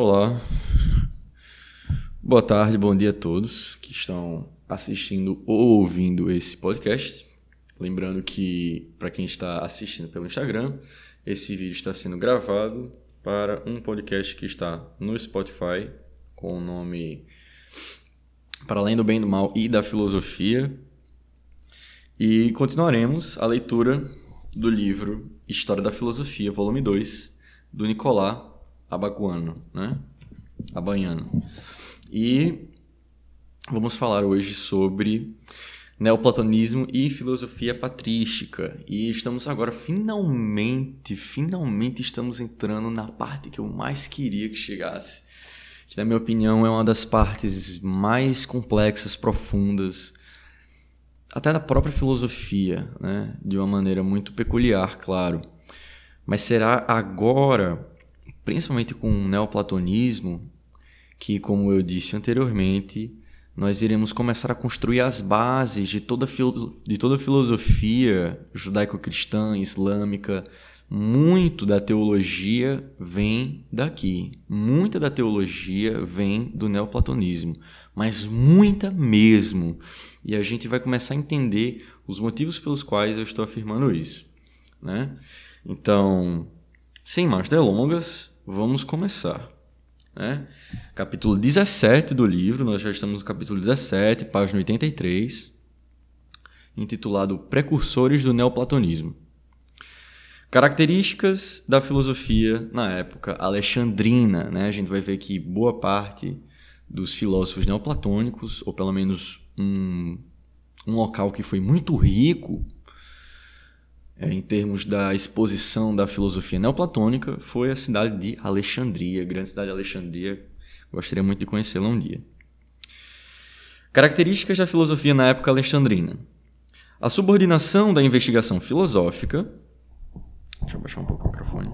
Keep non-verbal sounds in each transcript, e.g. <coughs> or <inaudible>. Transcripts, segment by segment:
Olá, boa tarde, bom dia a todos que estão assistindo ou ouvindo esse podcast. Lembrando que, para quem está assistindo pelo Instagram, esse vídeo está sendo gravado para um podcast que está no Spotify com o nome Para Além do Bem do Mal e da Filosofia. E continuaremos a leitura do livro História da Filosofia, volume 2, do Nicolás Abaguano, né? Abaiano. E vamos falar hoje sobre neoplatonismo e filosofia patrística. E estamos agora finalmente, finalmente estamos entrando na parte que eu mais queria que chegasse. Que na minha opinião é uma das partes mais complexas, profundas, até da própria filosofia, né? De uma maneira muito peculiar, claro. Mas será agora principalmente com o neoplatonismo, que, como eu disse anteriormente, nós iremos começar a construir as bases de toda, de toda filosofia judaico-cristã, islâmica. Muito da teologia vem daqui. Muita da teologia vem do neoplatonismo, mas muita mesmo. E a gente vai começar a entender os motivos pelos quais eu estou afirmando isso. Né? Então, sem mais delongas, vamos começar. Né? Capítulo 17 do livro, nós já estamos no capítulo 17, página 83, intitulado Precursores do Neoplatonismo. Características da filosofia na época alexandrina. Né? A gente vai ver que boa parte dos filósofos neoplatônicos, ou pelo menos um, um local que foi muito rico é, em termos da exposição da filosofia neoplatônica foi a cidade de Alexandria, grande cidade de Alexandria. Gostaria muito de conhecê-la um dia. Características da filosofia na época alexandrina. A subordinação da investigação filosófica. Deixa eu baixar um pouco o microfone.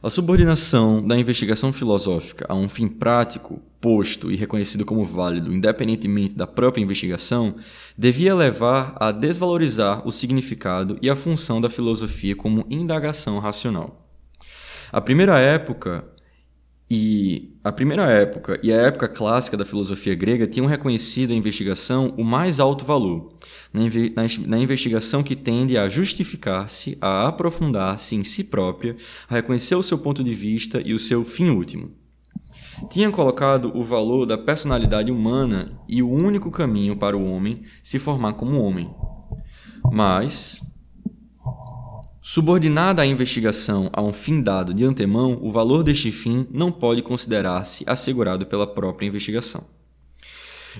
A subordinação da investigação filosófica a um fim prático, posto e reconhecido como válido independentemente da própria investigação, devia levar a desvalorizar o significado e a função da filosofia como indagação racional. A primeira época e a primeira época e a época clássica da filosofia grega tinham reconhecido a investigação o mais alto valor, na, investigação que tende a justificar-se, a aprofundar-se em si própria, a reconhecer o seu ponto de vista e o seu fim último. Tinham colocado o valor da personalidade humana e o único caminho para o homem se formar como homem. Mas, Subordinada a investigação a um fim dado de antemão, o valor deste fim não pode considerar-se assegurado pela própria investigação.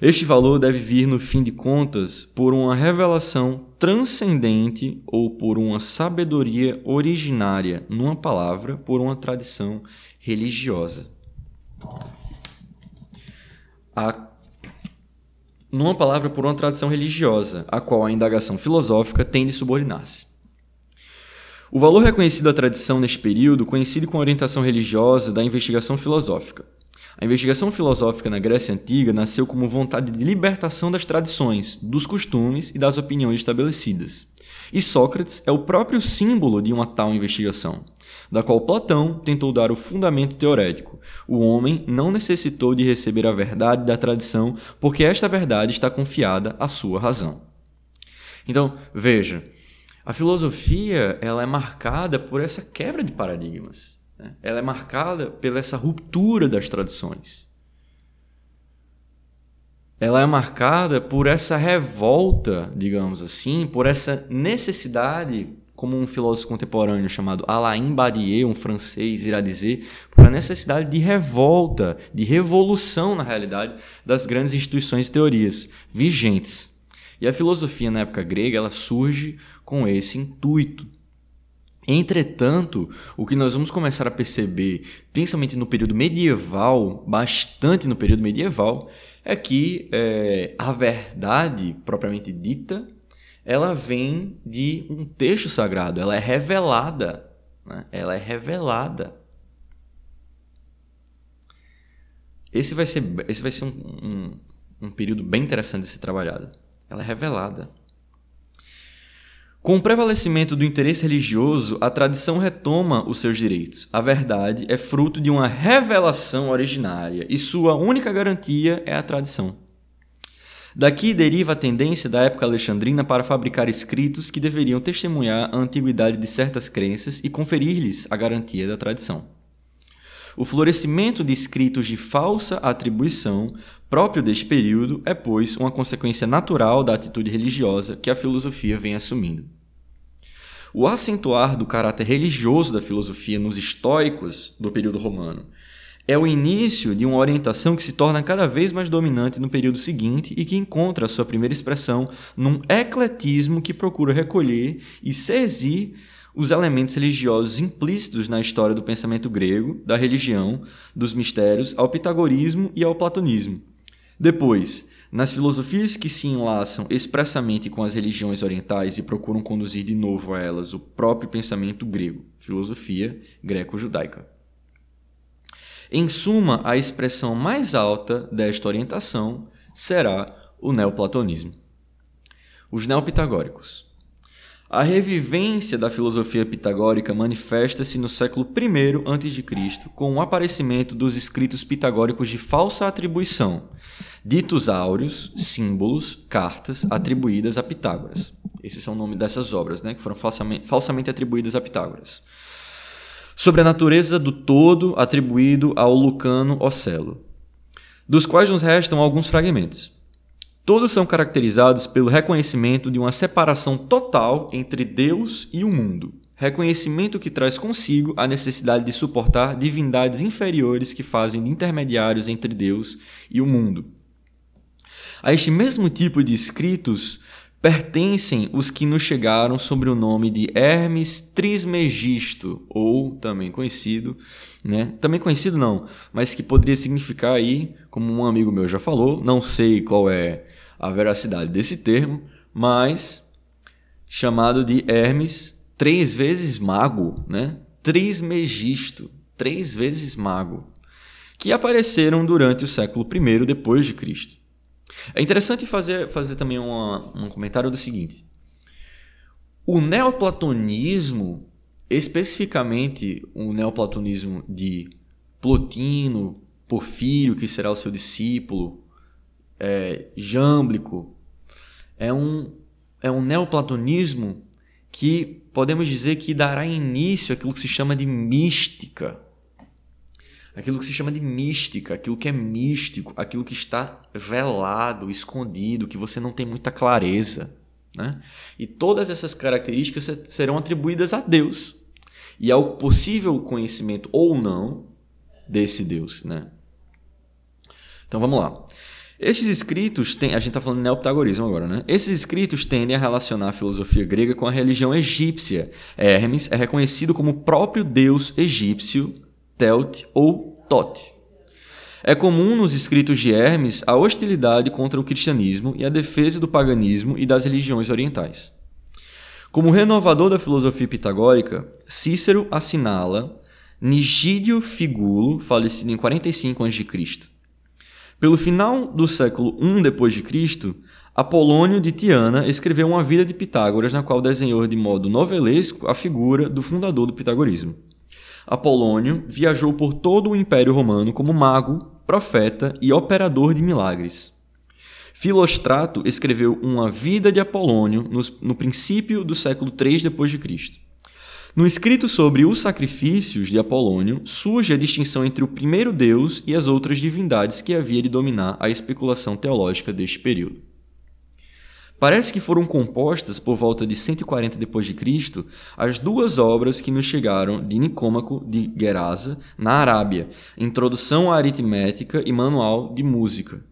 Este valor deve vir, no fim de contas, por uma revelação transcendente ou por uma sabedoria originária, numa palavra, por uma tradição religiosa. A numa palavra, por uma tradição religiosa, a qual a indagação filosófica tem de subordinar-se. O valor reconhecido à tradição neste período coincide com a orientação religiosa da investigação filosófica. A investigação filosófica na Grécia Antiga nasceu como vontade de libertação das tradições, dos costumes e das opiniões estabelecidas. E Sócrates é o próprio símbolo de uma tal investigação, da qual Platão tentou dar o fundamento teorético. O homem não necessitou de receber a verdade da tradição, porque esta verdade está confiada à sua razão. Então, veja, a filosofia ela é marcada por essa quebra de paradigmas. Né? Ela é marcada pela essa ruptura das tradições. Ela é marcada por essa revolta, digamos assim, por essa necessidade, como um filósofo contemporâneo chamado Alain Badier, um francês, irá dizer, por a necessidade de revolta, de revolução, na realidade, das grandes instituições e teorias vigentes. E a filosofia na época grega ela surge com esse intuito. Entretanto, o que nós vamos começar a perceber, principalmente no período medieval, bastante no período medieval, é que é, a verdade propriamente dita, ela vem de um texto sagrado, ela é revelada, né? ela é revelada. Esse vai ser, esse vai ser um, um, um período bem interessante de ser trabalhado ela é revelada. Com o prevalecimento do interesse religioso, a tradição retoma os seus direitos. A verdade é fruto de uma revelação originária e sua única garantia é a tradição. Daqui deriva a tendência da época alexandrina para fabricar escritos que deveriam testemunhar a antiguidade de certas crenças e conferir-lhes a garantia da tradição. O florescimento de escritos de falsa atribuição próprio deste período é, pois, uma consequência natural da atitude religiosa que a filosofia vem assumindo. O acentuar do caráter religioso da filosofia nos históricos do período romano é o início de uma orientação que se torna cada vez mais dominante no período seguinte e que encontra sua primeira expressão num ecletismo que procura recolher e sezir os elementos religiosos implícitos na história do pensamento grego, da religião, dos mistérios, ao pitagorismo e ao platonismo. Depois, nas filosofias que se enlaçam expressamente com as religiões orientais e procuram conduzir de novo a elas o próprio pensamento grego, filosofia greco-judaica. Em suma, a expressão mais alta desta orientação será o neoplatonismo. Os neopitagóricos. A revivência da filosofia pitagórica manifesta-se no século I a.C., com o aparecimento dos escritos pitagóricos de falsa atribuição, ditos áureos, símbolos, cartas atribuídas a Pitágoras. Esses são o nome dessas obras, né, que foram falsamente, falsamente atribuídas a Pitágoras sobre a natureza do todo atribuído ao Lucano Ocelo, dos quais nos restam alguns fragmentos. Todos são caracterizados pelo reconhecimento de uma separação total entre Deus e o mundo, reconhecimento que traz consigo a necessidade de suportar divindades inferiores que fazem de intermediários entre Deus e o mundo. A este mesmo tipo de escritos pertencem os que nos chegaram sobre o nome de Hermes Trismegisto, ou também conhecido, né? Também conhecido não, mas que poderia significar aí, como um amigo meu já falou, não sei qual é a veracidade desse termo, mas chamado de Hermes três vezes mago, né? Trismegisto, três vezes mago, que apareceram durante o século I depois de Cristo. É interessante fazer, fazer também uma, um comentário do seguinte: o neoplatonismo, especificamente o neoplatonismo de Plotino, Porfírio, que será o seu discípulo, é, Jâmblico, é um, é um neoplatonismo que podemos dizer que dará início àquilo que se chama de mística aquilo que se chama de mística, aquilo que é místico, aquilo que está velado, escondido, que você não tem muita clareza. Né? E todas essas características serão atribuídas a Deus e ao possível conhecimento ou não desse Deus. Né? Então vamos lá. Esses escritos têm. A gente está falando de neopitagorismo agora, né? Esses escritos tendem a relacionar a filosofia grega com a religião egípcia. Hermes é reconhecido como próprio deus egípcio Telt ou Tote. É comum nos escritos de Hermes a hostilidade contra o cristianismo e a defesa do paganismo e das religiões orientais. Como renovador da filosofia pitagórica, Cícero assinala Nigídio Figulo, falecido em 45 a.C. Pelo final do século I d.C., Apolônio de Tiana escreveu uma vida de Pitágoras na qual desenhou de modo novelesco a figura do fundador do pitagorismo. Apolônio viajou por todo o Império Romano como mago, profeta e operador de milagres. Filostrato escreveu uma Vida de Apolônio no, no princípio do século III d.C. No escrito sobre os sacrifícios de Apolônio, surge a distinção entre o primeiro deus e as outras divindades que havia de dominar a especulação teológica deste período. Parece que foram compostas por volta de 140 d.C. as duas obras que nos chegaram de Nicômaco de Gerasa, na Arábia, Introdução à Aritmética e Manual de Música.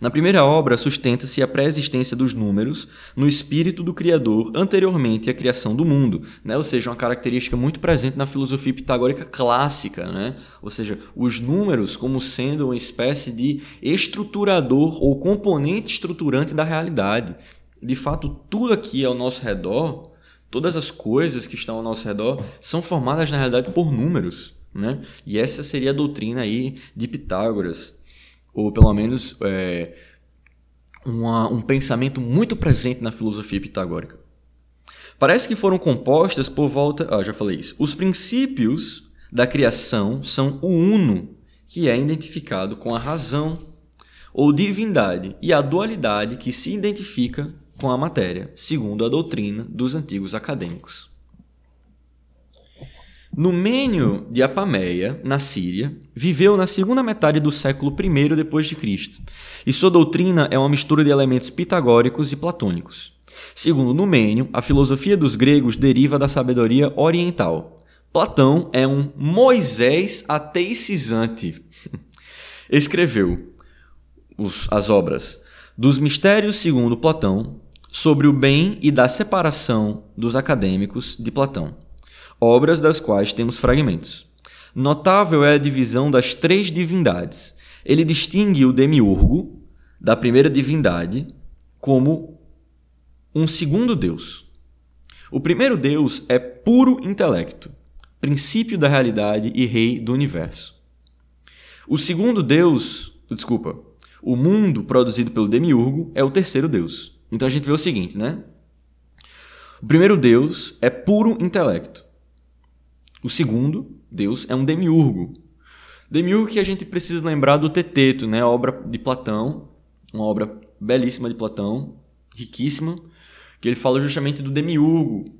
Na primeira obra, sustenta-se a pré-existência dos números no espírito do Criador anteriormente à criação do mundo, né? ou seja, uma característica muito presente na filosofia pitagórica clássica, né? ou seja, os números como sendo uma espécie de estruturador ou componente estruturante da realidade. De fato, tudo aqui ao nosso redor, todas as coisas que estão ao nosso redor, são formadas na realidade por números. Né? E essa seria a doutrina aí de Pitágoras ou pelo menos é, uma, um pensamento muito presente na filosofia pitagórica. Parece que foram compostas por volta. Ah, já falei isso. Os princípios da criação são o uno, que é identificado com a razão ou divindade, e a dualidade que se identifica com a matéria, segundo a doutrina dos antigos acadêmicos. Numênio de Apameia, na Síria, viveu na segunda metade do século I depois de Cristo, e sua doutrina é uma mistura de elementos pitagóricos e platônicos. Segundo Numênio, a filosofia dos gregos deriva da sabedoria oriental. Platão é um Moisés ateicizante. <laughs> Escreveu os, as obras dos Mistérios segundo Platão, sobre o bem e da separação dos acadêmicos de Platão obras das quais temos fragmentos. Notável é a divisão das três divindades. Ele distingue o demiurgo da primeira divindade como um segundo Deus. O primeiro Deus é puro intelecto, princípio da realidade e rei do universo. O segundo Deus, desculpa, o mundo produzido pelo demiurgo é o terceiro Deus. Então a gente vê o seguinte, né? O primeiro Deus é puro intelecto. O segundo, Deus, é um demiurgo. Demiurgo que a gente precisa lembrar do Teteto, né? Obra de Platão, uma obra belíssima de Platão, riquíssima, que ele fala justamente do demiurgo,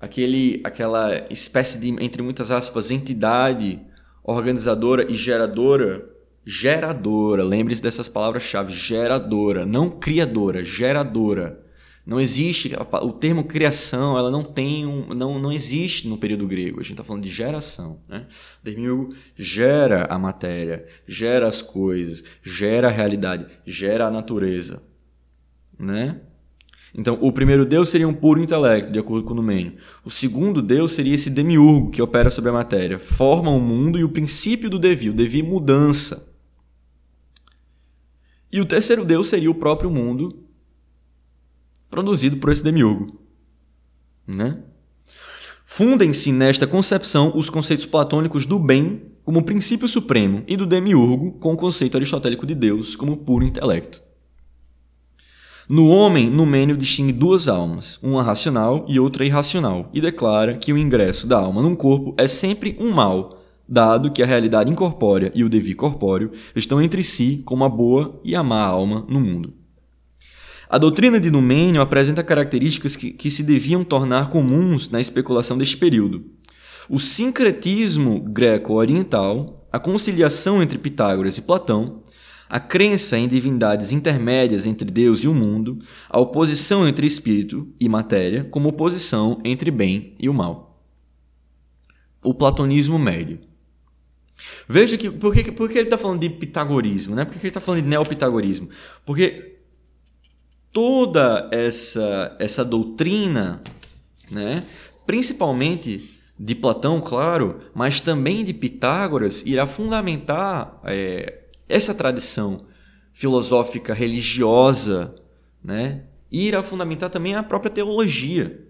aquele, aquela espécie de, entre muitas aspas, entidade organizadora e geradora. Geradora, lembre-se dessas palavras-chave: geradora, não criadora, geradora não existe o termo criação, ela não tem um, não, não existe no período grego. A gente está falando de geração, né? Demiurgo gera a matéria, gera as coisas, gera a realidade, gera a natureza, né? Então, o primeiro Deus seria um puro intelecto, de acordo com o Numênio. O segundo Deus seria esse demiurgo que opera sobre a matéria, forma o mundo e o princípio do devir, o devir mudança. E o terceiro Deus seria o próprio mundo, produzido por esse demiurgo. Né? Fundem-se nesta concepção os conceitos platônicos do bem como princípio supremo e do demiurgo com o conceito aristotélico de Deus como puro intelecto. No homem, Numênio distingue duas almas, uma racional e outra irracional, e declara que o ingresso da alma num corpo é sempre um mal, dado que a realidade incorpórea e o devir corpóreo estão entre si como a boa e a má alma no mundo. A doutrina de Numênio apresenta características que, que se deviam tornar comuns na especulação deste período. O sincretismo greco-oriental, a conciliação entre Pitágoras e Platão, a crença em divindades intermédias entre Deus e o mundo, a oposição entre espírito e matéria, como oposição entre bem e o mal. O platonismo médio. Veja que por que, por que ele está falando de pitagorismo, né? Por que ele está falando de neopitagorismo? Porque toda essa, essa doutrina, né, principalmente de Platão, claro, mas também de Pitágoras, irá fundamentar é, essa tradição filosófica religiosa, né, e irá fundamentar também a própria teologia.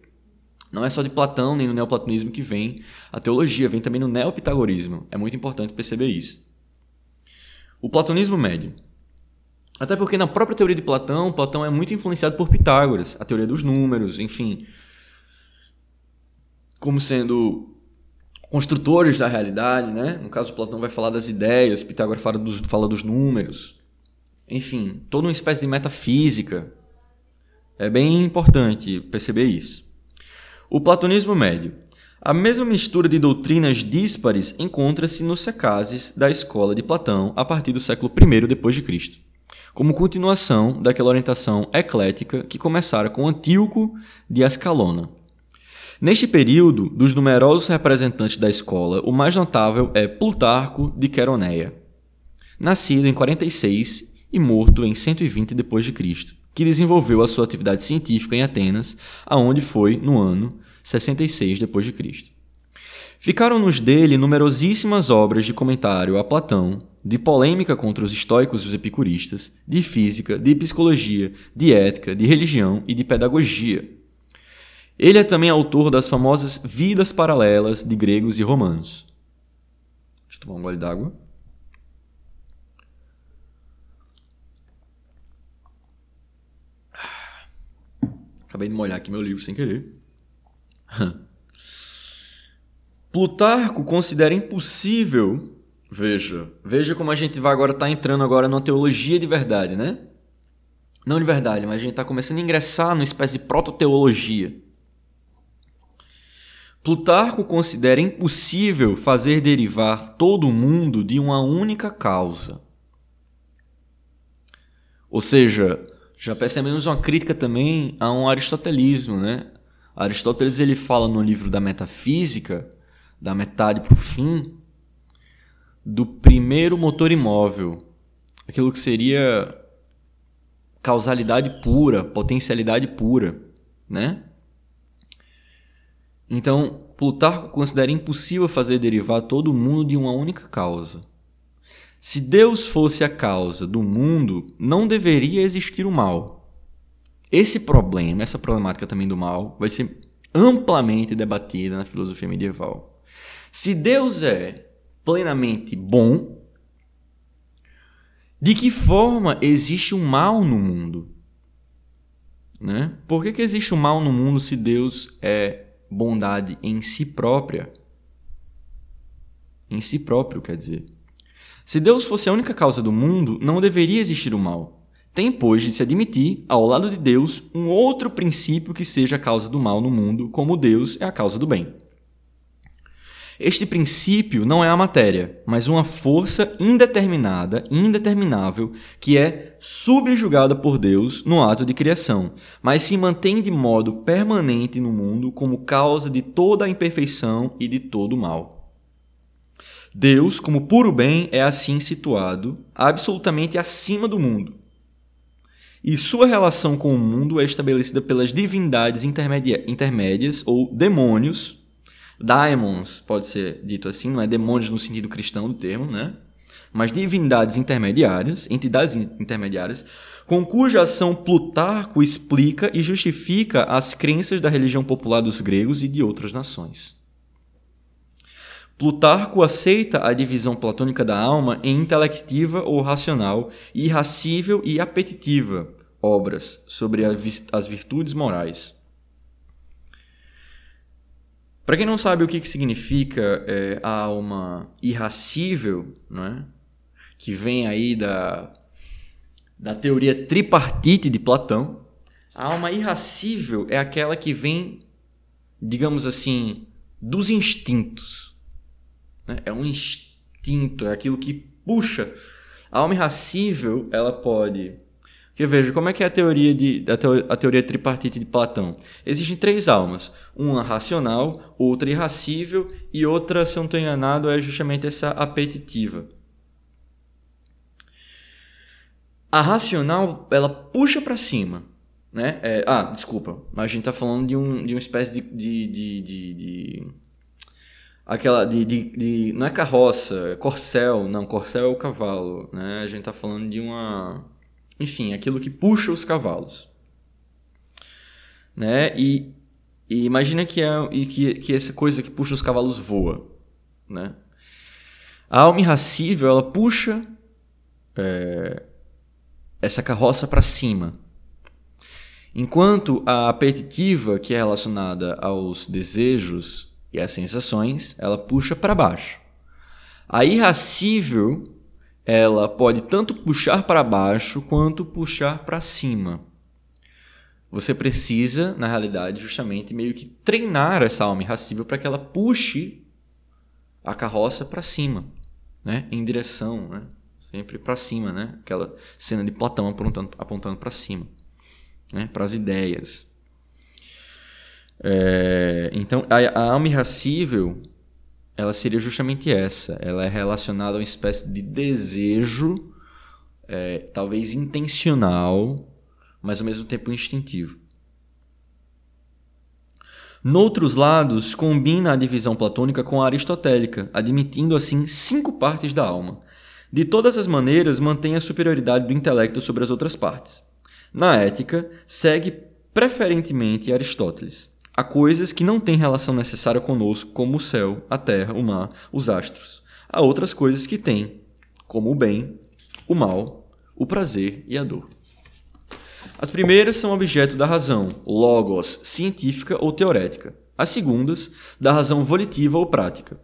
Não é só de Platão nem no neoplatonismo que vem a teologia, vem também no neopitagorismo. É muito importante perceber isso. O platonismo médio até porque na própria teoria de Platão, Platão é muito influenciado por Pitágoras, a teoria dos números, enfim. Como sendo construtores da realidade, né? No caso, Platão vai falar das ideias, Pitágoras fala dos, fala dos números. Enfim, toda uma espécie de metafísica. É bem importante perceber isso. O platonismo médio. A mesma mistura de doutrinas díspares encontra-se nos secazes da escola de Platão a partir do século I Cristo como continuação daquela orientação eclética que começara com Antíoco de Ascalona. Neste período, dos numerosos representantes da escola, o mais notável é Plutarco de Queroneia, nascido em 46 e morto em 120 d.C., que desenvolveu a sua atividade científica em Atenas, aonde foi no ano 66 d.C. Ficaram-nos dele numerosíssimas obras de comentário a Platão, de polêmica contra os estoicos e os epicuristas, de física, de psicologia, de ética, de religião e de pedagogia. Ele é também autor das famosas Vidas Paralelas de gregos e romanos. Deixa eu tomar um gole d'água. Acabei de molhar aqui meu livro sem querer. <laughs> Plutarco considera impossível, veja, veja como a gente vai agora estar tá entrando agora numa teologia de verdade, né? Não de verdade, mas a gente está começando a ingressar numa espécie de prototeologia. Plutarco considera impossível fazer derivar todo o mundo de uma única causa. Ou seja, já percebemos uma crítica também a um aristotelismo, né? Aristóteles ele fala no livro da Metafísica da metade para o fim, do primeiro motor imóvel, aquilo que seria causalidade pura, potencialidade pura, né? Então, Plutarco considera impossível fazer derivar todo o mundo de uma única causa. Se Deus fosse a causa do mundo, não deveria existir o mal. Esse problema, essa problemática também do mal, vai ser amplamente debatida na filosofia medieval. Se Deus é plenamente bom, de que forma existe um mal no mundo? Né? Por que, que existe um mal no mundo se Deus é bondade em si própria? Em si próprio, quer dizer. Se Deus fosse a única causa do mundo, não deveria existir o mal. Tem, pois, de se admitir, ao lado de Deus, um outro princípio que seja a causa do mal no mundo, como Deus é a causa do bem. Este princípio não é a matéria, mas uma força indeterminada, indeterminável, que é subjugada por Deus no ato de criação, mas se mantém de modo permanente no mundo como causa de toda a imperfeição e de todo o mal. Deus, como puro bem, é assim situado, absolutamente acima do mundo. E sua relação com o mundo é estabelecida pelas divindades intermédias ou demônios Daemons pode ser dito assim, não é demônios no sentido cristão do termo, né? Mas divindades intermediárias, entidades intermediárias, com cuja ação Plutarco explica e justifica as crenças da religião popular dos gregos e de outras nações. Plutarco aceita a divisão platônica da alma em intelectiva ou racional, irracível e apetitiva, obras sobre as virtudes morais. Para quem não sabe o que, que significa é, a alma irracível, né? que vem aí da, da teoria tripartite de Platão, a alma irracível é aquela que vem, digamos assim, dos instintos. Né? É um instinto, é aquilo que puxa. A alma irracível, ela pode porque veja, como é que é a teoria, de, a, teo, a teoria tripartite de Platão? Existem três almas. Uma racional, outra irracível e outra, se eu não estou enganado, é justamente essa apetitiva. A racional, ela puxa para cima. Né? É, ah, desculpa, mas a gente está falando de, um, de uma espécie de, de, de, de, aquela de, de, não é carroça, é corcel, não, corcel é o cavalo, né? A gente está falando de uma enfim, aquilo que puxa os cavalos. Né? E, e imagina que, é, e que, que essa coisa que puxa os cavalos voa. Né? A alma irracível, ela puxa é, essa carroça para cima. Enquanto a apetitiva, que é relacionada aos desejos e às sensações, ela puxa para baixo. A irracível ela pode tanto puxar para baixo quanto puxar para cima. Você precisa, na realidade, justamente meio que treinar essa alma irracível para que ela puxe a carroça para cima, né? Em direção, né? Sempre para cima, né? Aquela cena de Platão apontando, apontando para cima, né? Para as ideias. É, então, a, a alma irracível ela seria justamente essa. Ela é relacionada a uma espécie de desejo, é, talvez intencional, mas ao mesmo tempo instintivo. Noutros lados, combina a divisão platônica com a aristotélica, admitindo assim cinco partes da alma. De todas as maneiras, mantém a superioridade do intelecto sobre as outras partes. Na ética, segue preferentemente Aristóteles. Há coisas que não têm relação necessária conosco, como o céu, a terra, o mar, os astros. Há outras coisas que têm, como o bem, o mal, o prazer e a dor. As primeiras são objeto da razão, logos, científica ou teorética. as segundas, da razão volitiva ou prática.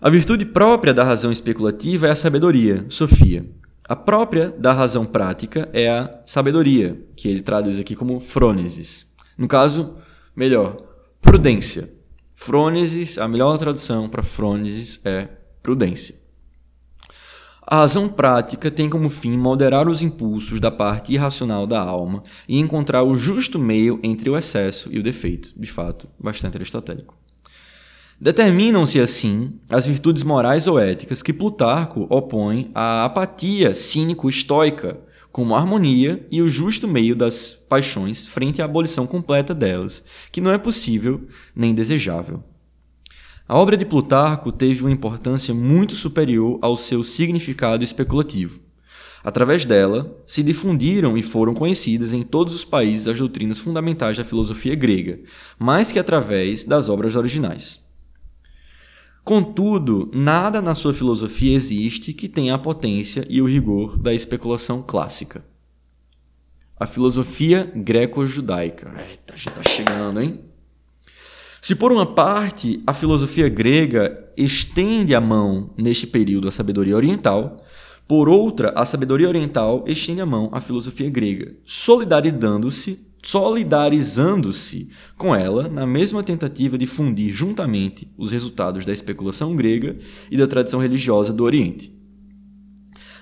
A virtude própria da razão especulativa é a sabedoria, Sofia. A própria da razão prática é a sabedoria, que ele traduz aqui como frônesis. No caso, melhor, prudência. Frônesis, a melhor tradução para frônesis é prudência. A razão prática tem como fim moderar os impulsos da parte irracional da alma e encontrar o justo meio entre o excesso e o defeito. De fato, bastante aristotélico. Determinam-se assim as virtudes morais ou éticas que Plutarco opõe à apatia cínico-estoica, como a harmonia e o justo meio das paixões frente à abolição completa delas, que não é possível nem desejável. A obra de Plutarco teve uma importância muito superior ao seu significado especulativo. Através dela, se difundiram e foram conhecidas em todos os países as doutrinas fundamentais da filosofia grega, mais que através das obras originais. Contudo, nada na sua filosofia existe que tenha a potência e o rigor da especulação clássica. A filosofia greco-judaica. Eita, já tá chegando, hein? Se por uma parte a filosofia grega estende a mão neste período à sabedoria oriental, por outra, a sabedoria oriental estende a mão à filosofia grega, solidarizando-se solidarizando-se com ela na mesma tentativa de fundir juntamente os resultados da especulação grega e da tradição religiosa do Oriente.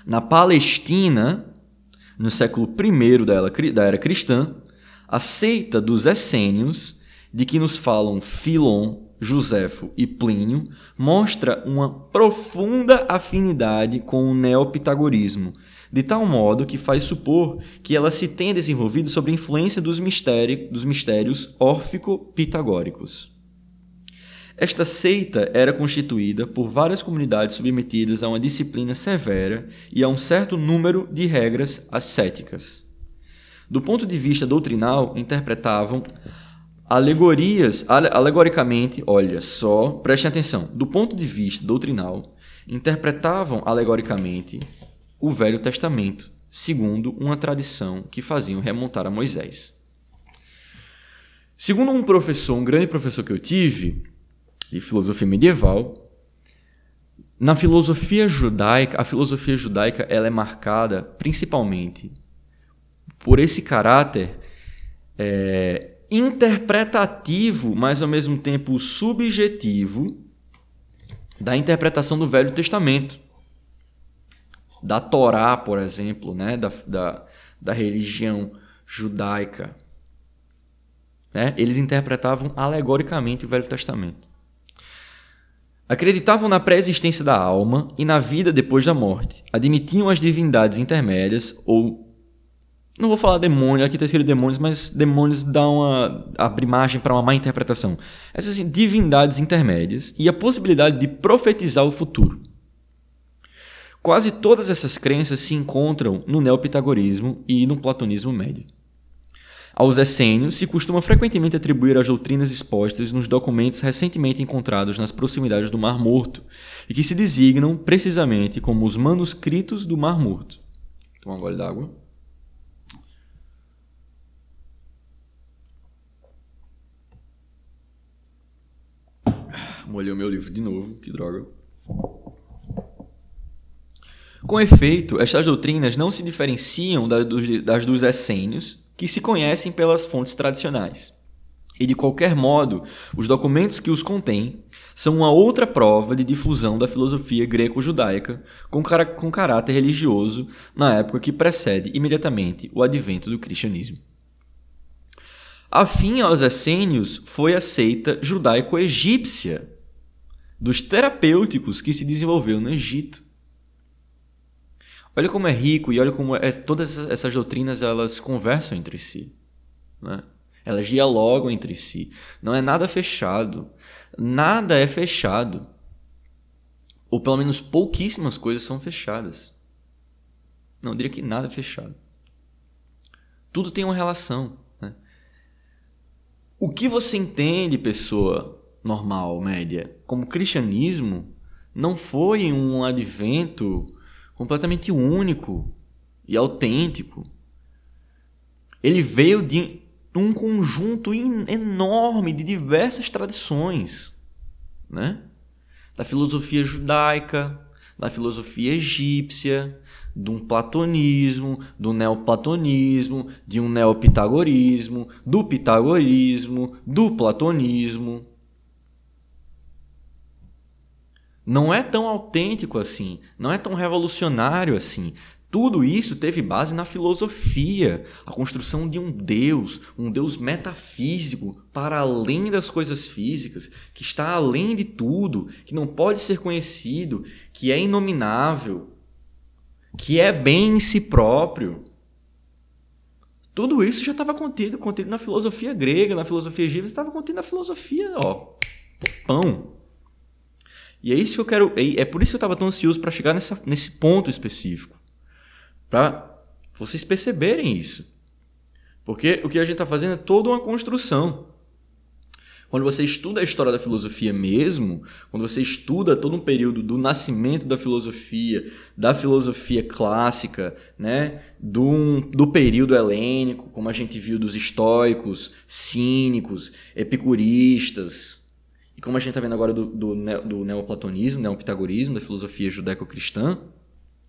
Na Palestina, no século I da era cristã, a seita dos essênios de que nos falam Filon, Joséfo e Plínio, mostra uma profunda afinidade com o neopitagorismo, de tal modo que faz supor que ela se tenha desenvolvido sob a influência dos, mistérios, dos mistérios órfico-pitagóricos. Esta seita era constituída por várias comunidades submetidas a uma disciplina severa e a um certo número de regras ascéticas. Do ponto de vista doutrinal, interpretavam Alegorias, alegoricamente, olha só, prestem atenção, do ponto de vista doutrinal, interpretavam alegoricamente o Velho Testamento, segundo uma tradição que faziam remontar a Moisés. Segundo um professor, um grande professor que eu tive, de filosofia medieval, na filosofia judaica, a filosofia judaica ela é marcada principalmente por esse caráter é, interpretativo, mas ao mesmo tempo subjetivo, da interpretação do Velho Testamento. Da Torá, por exemplo, né? da, da, da religião judaica. Né? Eles interpretavam alegoricamente o Velho Testamento. Acreditavam na pré-existência da alma e na vida depois da morte. Admitiam as divindades intermédias ou não vou falar demônio, aqui está escrito demônios, mas demônios dá uma. abre margem para uma má interpretação. Essas assim, divindades intermédias e a possibilidade de profetizar o futuro. Quase todas essas crenças se encontram no neopitagorismo e no platonismo médio. Aos essênios se costuma frequentemente atribuir as doutrinas expostas nos documentos recentemente encontrados nas proximidades do Mar Morto e que se designam precisamente como os manuscritos do Mar Morto. Toma um gole d'água. Molhei o meu livro de novo, que droga. Com efeito, estas doutrinas não se diferenciam das dos essênios, que se conhecem pelas fontes tradicionais. E, de qualquer modo, os documentos que os contêm são uma outra prova de difusão da filosofia greco-judaica com, com caráter religioso na época que precede imediatamente o advento do cristianismo. Afim aos essênios foi a seita judaico-egípcia, dos terapêuticos que se desenvolveu no Egito. Olha como é rico e olha como é, todas essas doutrinas elas conversam entre si. Né? Elas dialogam entre si. Não é nada fechado. Nada é fechado. Ou pelo menos pouquíssimas coisas são fechadas. Não, diria que nada é fechado. Tudo tem uma relação. Né? O que você entende, pessoa, normal, média, como cristianismo, não foi um advento completamente único e autêntico. Ele veio de um conjunto enorme de diversas tradições, né? Da filosofia judaica, da filosofia egípcia, de um platonismo, do neoplatonismo, de um neopitagorismo, do pitagorismo, do platonismo. Não é tão autêntico assim, não é tão revolucionário assim. Tudo isso teve base na filosofia, a construção de um Deus, um Deus metafísico, para além das coisas físicas, que está além de tudo, que não pode ser conhecido, que é inominável, que é bem em si próprio. Tudo isso já estava contido, contido na filosofia grega, na filosofia egípcia, estava contido na filosofia, ó, pão. E é isso que eu quero, é por isso que eu estava tão ansioso para chegar nessa, nesse ponto específico para vocês perceberem isso. Porque o que a gente está fazendo é toda uma construção. Quando você estuda a história da filosofia mesmo, quando você estuda todo um período do nascimento da filosofia, da filosofia clássica, né, do, do período helênico, como a gente viu dos estoicos, cínicos, epicuristas, como a gente está vendo agora do, do, do neoplatonismo, neopitagorismo, da filosofia judaico-cristã,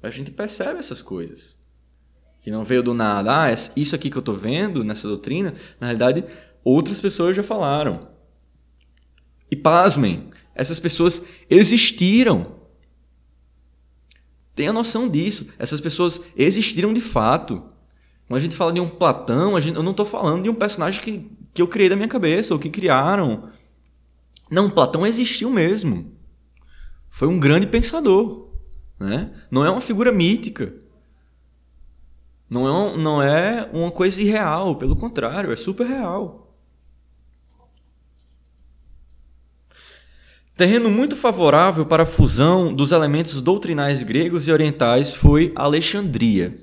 a gente percebe essas coisas. Que não veio do nada. Ah, isso aqui que eu estou vendo nessa doutrina, na realidade, outras pessoas já falaram. E pasmem, essas pessoas existiram. Tenha noção disso. Essas pessoas existiram de fato. Quando a gente fala de um Platão, gente, eu não estou falando de um personagem que, que eu criei da minha cabeça, ou que criaram. Não, Platão existiu mesmo. Foi um grande pensador. Né? Não é uma figura mítica. Não é, não é uma coisa irreal, pelo contrário, é super real. Terreno muito favorável para a fusão dos elementos doutrinais gregos e orientais foi Alexandria.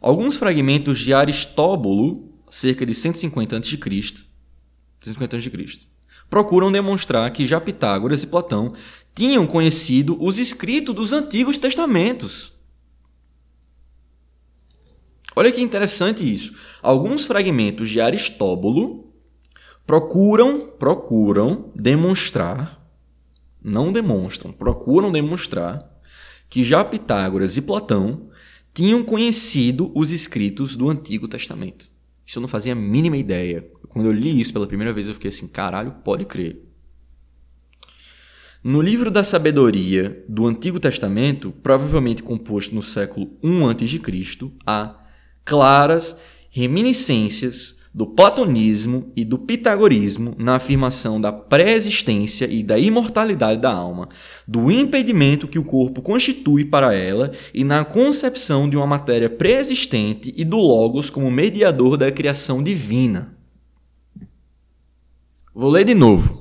Alguns fragmentos de Aristóbulo, cerca de 150 a.C., 150 a.C., procuram demonstrar que já Pitágoras e Platão tinham conhecido os escritos dos antigos testamentos. Olha que interessante isso. Alguns fragmentos de Aristóbulo procuram, procuram demonstrar, não demonstram, procuram demonstrar que já Pitágoras e Platão tinham conhecido os escritos do Antigo Testamento. Isso eu não fazia a mínima ideia. Quando eu li isso pela primeira vez, eu fiquei assim: caralho, pode crer. No livro da sabedoria do Antigo Testamento, provavelmente composto no século I a.C., há claras reminiscências do platonismo e do pitagorismo na afirmação da pré-existência e da imortalidade da alma, do impedimento que o corpo constitui para ela e na concepção de uma matéria pré-existente e do logos como mediador da criação divina. Vou ler de novo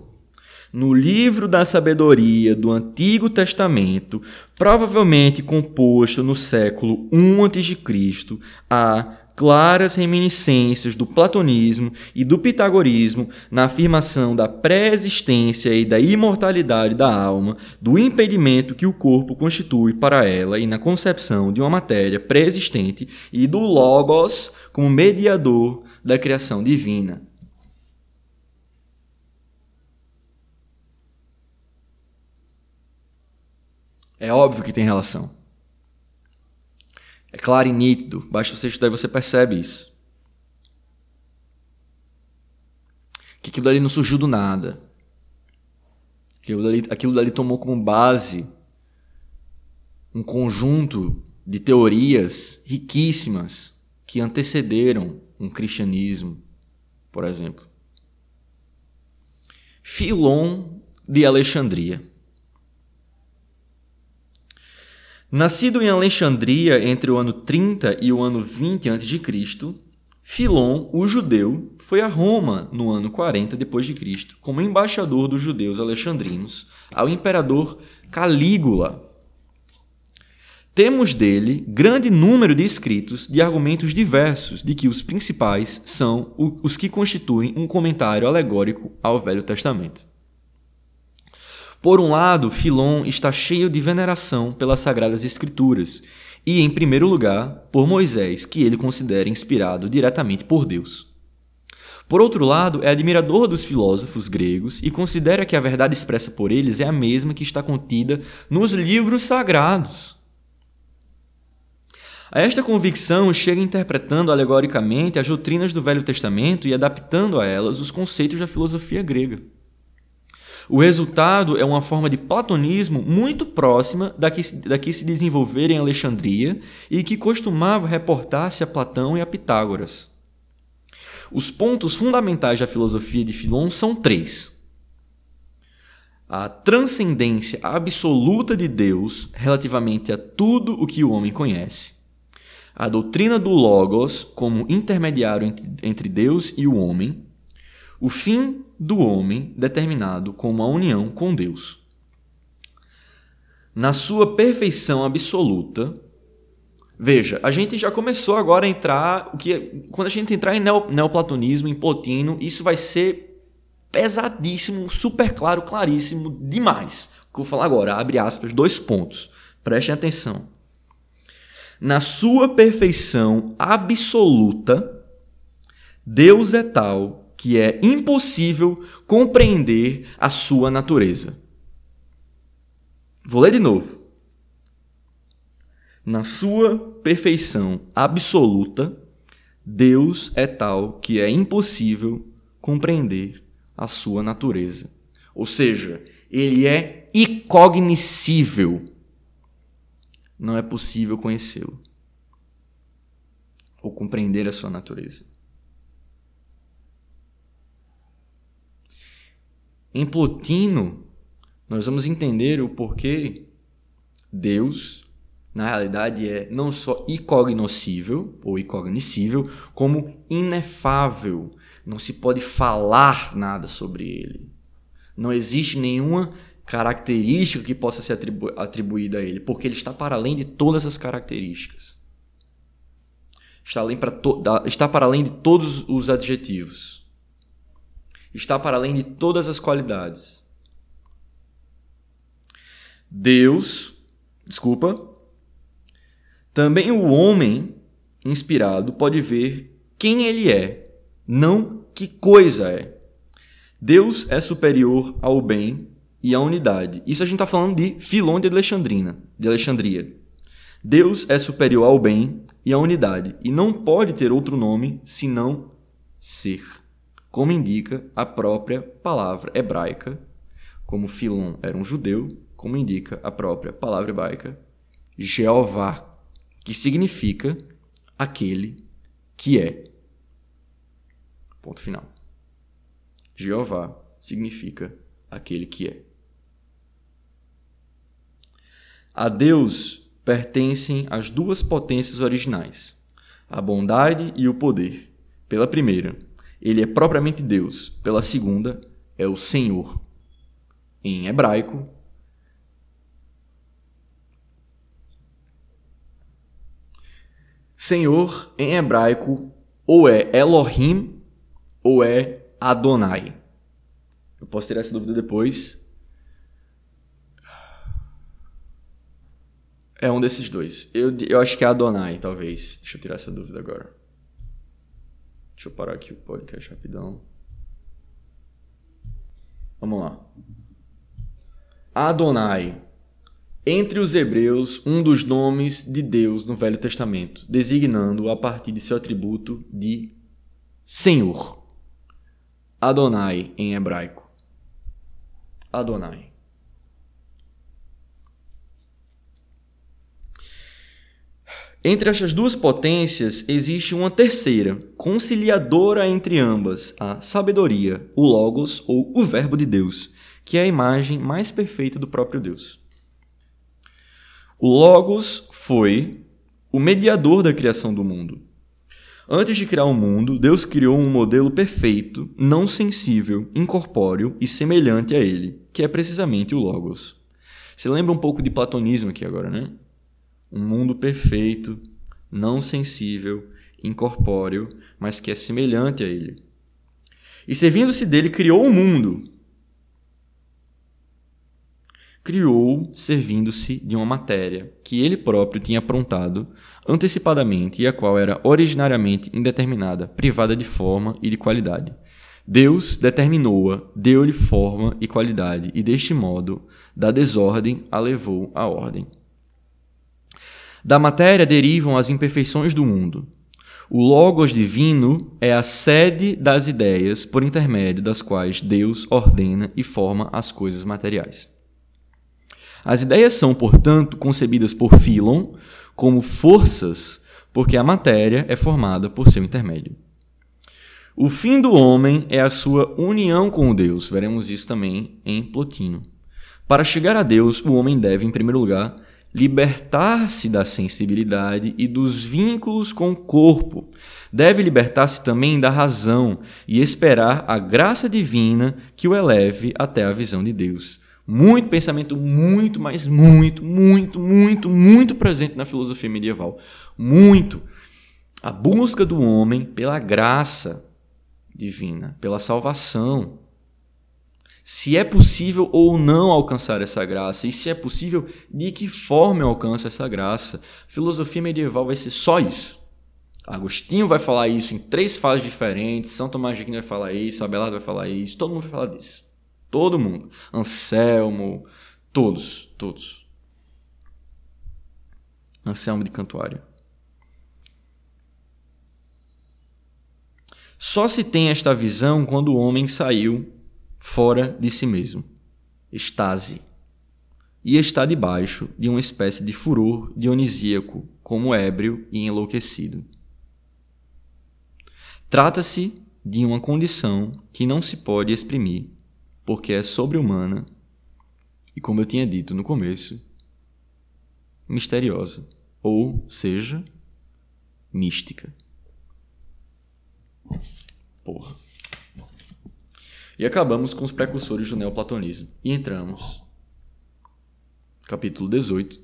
no livro da sabedoria do Antigo Testamento, provavelmente composto no século I a.C., há claras reminiscências do platonismo e do pitagorismo na afirmação da pré-existência e da imortalidade da alma, do impedimento que o corpo constitui para ela e na concepção de uma matéria pré-existente e do logos como mediador da criação divina. É óbvio que tem relação. É claro e nítido. Basta você estudar e você percebe isso. Que aquilo dali não surgiu do nada. Aquilo dali, aquilo dali tomou como base um conjunto de teorias riquíssimas que antecederam um cristianismo, por exemplo. Filon de Alexandria. Nascido em Alexandria entre o ano 30 e o ano 20 a.C., Filon, o judeu, foi a Roma no ano 40 d.C. como embaixador dos judeus alexandrinos ao imperador Calígula. Temos dele grande número de escritos de argumentos diversos, de que os principais são os que constituem um comentário alegórico ao Velho Testamento. Por um lado, Filon está cheio de veneração pelas Sagradas Escrituras e, em primeiro lugar, por Moisés, que ele considera inspirado diretamente por Deus. Por outro lado, é admirador dos filósofos gregos e considera que a verdade expressa por eles é a mesma que está contida nos livros sagrados. A esta convicção chega interpretando alegoricamente as doutrinas do Velho Testamento e adaptando a elas os conceitos da filosofia grega. O resultado é uma forma de platonismo muito próxima da que, da que se desenvolvera em Alexandria e que costumava reportar-se a Platão e a Pitágoras. Os pontos fundamentais da filosofia de Filon são três: a transcendência absoluta de Deus relativamente a tudo o que o homem conhece. A doutrina do Logos como intermediário entre, entre Deus e o homem, o fim do homem determinado como a união com Deus. Na sua perfeição absoluta, veja, a gente já começou agora a entrar, o que quando a gente entrar em neoplatonismo, em Plotino, isso vai ser pesadíssimo, super claro, claríssimo, demais. O que eu vou falar agora, abre aspas, dois pontos. Prestem atenção na sua perfeição absoluta, Deus é tal que é impossível compreender a sua natureza. Vou ler de novo. Na sua perfeição absoluta, Deus é tal que é impossível compreender a sua natureza. Ou seja, ele é incognoscível não é possível conhecê-lo ou compreender a sua natureza. Em Plotino, nós vamos entender o porquê Deus, na realidade, é não só incognoscível ou incognoscível, como inefável. Não se pode falar nada sobre ele. Não existe nenhuma característica que possa ser atribu atribuída a ele, porque ele está para além de todas as características. Está, além para está para além de todos os adjetivos. Está para além de todas as qualidades. Deus, desculpa, também o homem inspirado pode ver quem ele é, não que coisa é. Deus é superior ao bem e a unidade. Isso a gente está falando de Filon de Alexandrina, de Alexandria. Deus é superior ao bem e à unidade, e não pode ter outro nome senão ser, como indica a própria palavra hebraica, como Filon era um judeu, como indica a própria palavra hebraica, Jeová, que significa aquele que é. Ponto final. Jeová significa aquele que é. A Deus pertencem as duas potências originais, a bondade e o poder. Pela primeira, ele é propriamente Deus, pela segunda, é o Senhor. Em hebraico, Senhor em hebraico ou é Elohim ou é Adonai. Eu posso ter essa dúvida depois, É um desses dois. Eu, eu acho que é Adonai, talvez. Deixa eu tirar essa dúvida agora. Deixa eu parar aqui o podcast rapidão. Vamos lá. Adonai. Entre os hebreus, um dos nomes de Deus no Velho Testamento, designando-o a partir de seu atributo de Senhor. Adonai em hebraico. Adonai. Entre estas duas potências existe uma terceira, conciliadora entre ambas, a sabedoria, o Logos ou o Verbo de Deus, que é a imagem mais perfeita do próprio Deus. O Logos foi o mediador da criação do mundo. Antes de criar o mundo, Deus criou um modelo perfeito, não sensível, incorpóreo e semelhante a ele, que é precisamente o Logos. Você lembra um pouco de platonismo aqui agora, né? Um mundo perfeito, não sensível, incorpóreo, mas que é semelhante a ele. E servindo-se dele, criou o mundo. criou servindo-se de uma matéria que ele próprio tinha aprontado antecipadamente e a qual era originariamente indeterminada, privada de forma e de qualidade. Deus determinou-a, deu-lhe forma e qualidade, e deste modo, da desordem a levou à ordem. Da matéria derivam as imperfeições do mundo. O Logos divino é a sede das ideias por intermédio das quais Deus ordena e forma as coisas materiais. As ideias são, portanto, concebidas por Philon como forças, porque a matéria é formada por seu intermédio. O fim do homem é a sua união com Deus. Veremos isso também em Plotino. Para chegar a Deus, o homem deve, em primeiro lugar, libertar-se da sensibilidade e dos vínculos com o corpo. Deve libertar-se também da razão e esperar a graça divina que o eleve até a visão de Deus. Muito pensamento, muito, mas muito, muito, muito, muito presente na filosofia medieval. Muito. A busca do homem pela graça divina, pela salvação. Se é possível ou não alcançar essa graça, e se é possível, de que forma eu alcanço essa graça. Filosofia medieval vai ser só isso. Agostinho vai falar isso em três fases diferentes, São Tomás de Aquino vai falar isso, Abelardo vai falar isso, todo mundo vai falar disso. Todo mundo. Anselmo, todos, todos. Anselmo de Cantuária. Só se tem esta visão quando o homem saiu fora de si mesmo. Estase. E está debaixo de uma espécie de furor dionisíaco, como ébrio e enlouquecido. Trata-se de uma condição que não se pode exprimir porque é sobre-humana e, como eu tinha dito no começo, misteriosa, ou seja, mística. Porra. E acabamos com os precursores do neoplatonismo e entramos, capítulo 18,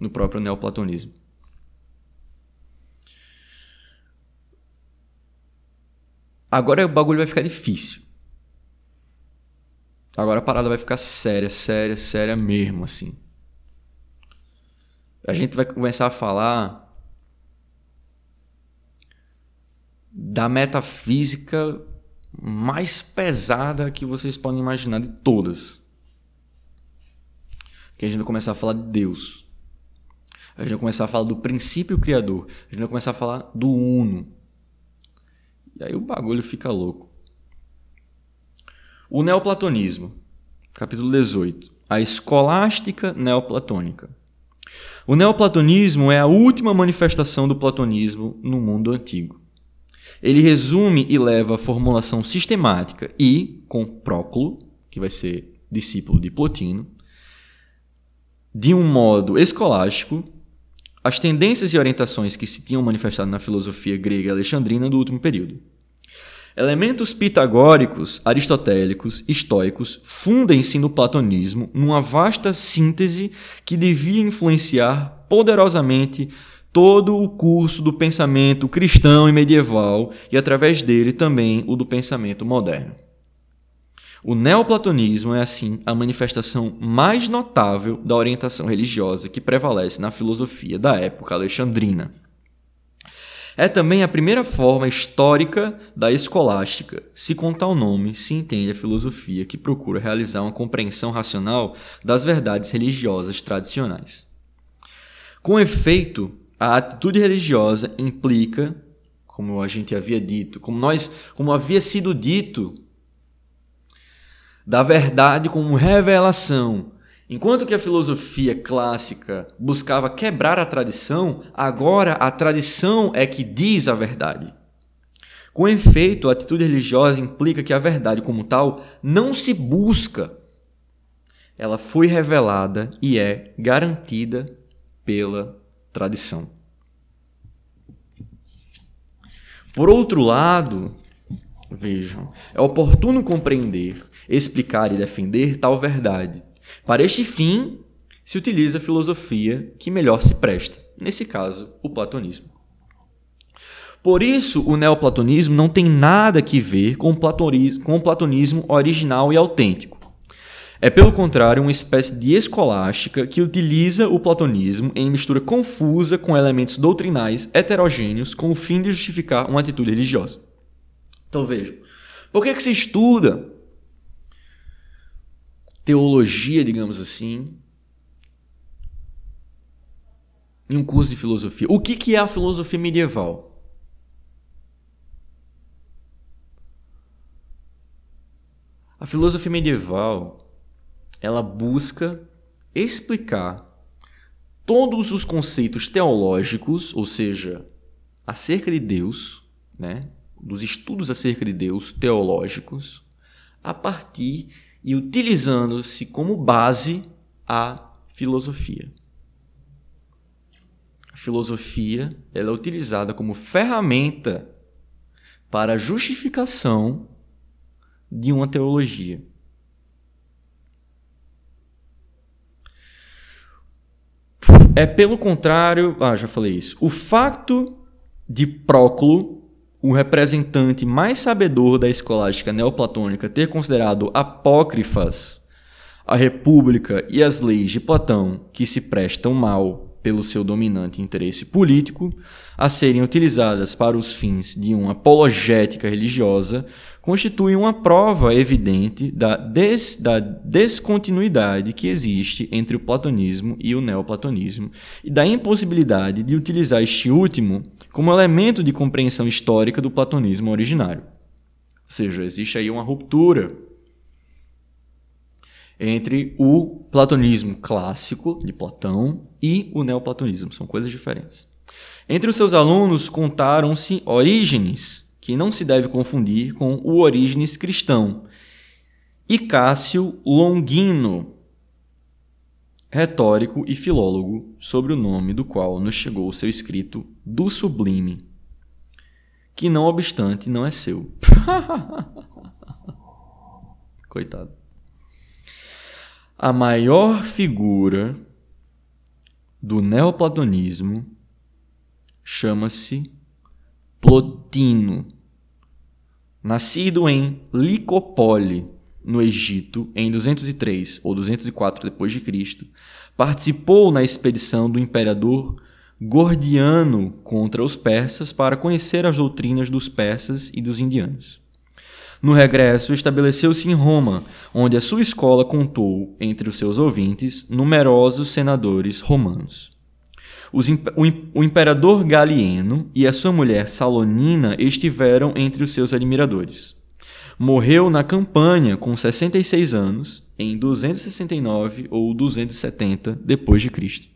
no próprio neoplatonismo. Agora o bagulho vai ficar difícil. Agora a parada vai ficar séria, séria, séria mesmo, assim. A gente vai começar a falar da metafísica mais pesada que vocês podem imaginar de todas. Que a gente vai começar a falar de Deus. A gente vai começar a falar do princípio criador. A gente vai começar a falar do Uno. E aí o bagulho fica louco. O neoplatonismo, capítulo 18. A escolástica neoplatônica. O neoplatonismo é a última manifestação do platonismo no mundo antigo. Ele resume e leva a formulação sistemática e, com Próclo, que vai ser discípulo de Plotino, de um modo escolástico, as tendências e orientações que se tinham manifestado na filosofia grega alexandrina do último período. Elementos pitagóricos, aristotélicos, estoicos fundem-se no platonismo numa vasta síntese que devia influenciar poderosamente todo o curso do pensamento cristão e medieval e, através dele, também o do pensamento moderno. O neoplatonismo é, assim, a manifestação mais notável da orientação religiosa que prevalece na filosofia da época alexandrina. É também a primeira forma histórica da escolástica. Se com tal nome se entende a filosofia que procura realizar uma compreensão racional das verdades religiosas tradicionais. Com efeito, a atitude religiosa implica, como a gente havia dito, como nós, como havia sido dito, da verdade como revelação Enquanto que a filosofia clássica buscava quebrar a tradição, agora a tradição é que diz a verdade. Com efeito, a atitude religiosa implica que a verdade, como tal, não se busca. Ela foi revelada e é garantida pela tradição. Por outro lado, vejam, é oportuno compreender, explicar e defender tal verdade para este fim, se utiliza a filosofia que melhor se presta, nesse caso, o platonismo. Por isso, o neoplatonismo não tem nada que ver com o platonismo, com o platonismo original e autêntico. É, pelo contrário, uma espécie de escolástica que utiliza o platonismo em mistura confusa com elementos doutrinais heterogêneos com o fim de justificar uma atitude religiosa. Então vejam, por que, que se estuda teologia, digamos assim, em um curso de filosofia? O que, que é a filosofia medieval? A filosofia medieval ela busca explicar todos os conceitos teológicos, ou seja, acerca de Deus, né, dos estudos acerca de Deus teológicos, a partir e utilizando-se como base a filosofia. A filosofia ela é utilizada como ferramenta para a justificação de uma teologia. É pelo contrário, ah, já falei isso. O facto de Próclo, o representante mais sabedor da escolástica neoplatônica, ter considerado apócrifas a República e as leis de Platão que se prestam mal pelo seu dominante interesse político, a serem utilizadas para os fins de uma apologética religiosa, constitui uma prova evidente da, des, da descontinuidade que existe entre o platonismo e o neoplatonismo e da impossibilidade de utilizar este último como elemento de compreensão histórica do platonismo originário. Ou seja, existe aí uma ruptura entre o platonismo clássico de Platão e o neoplatonismo. São coisas diferentes. Entre os seus alunos contaram-se Orígenes, que não se deve confundir com o Orígenes cristão, e Cássio Longino, retórico e filólogo, sobre o nome do qual nos chegou o seu escrito do Sublime, que não obstante não é seu. <laughs> Coitado. A maior figura do neoplatonismo chama-se Plotino. Nascido em Licopole, no Egito, em 203 ou 204 depois de Cristo, participou na expedição do imperador Gordiano contra os persas para conhecer as doutrinas dos persas e dos indianos. No regresso, estabeleceu-se em Roma, onde a sua escola contou, entre os seus ouvintes, numerosos senadores romanos. o imperador Galieno e a sua mulher Salonina estiveram entre os seus admiradores. Morreu na campanha com 66 anos, em 269 ou 270 depois de Cristo.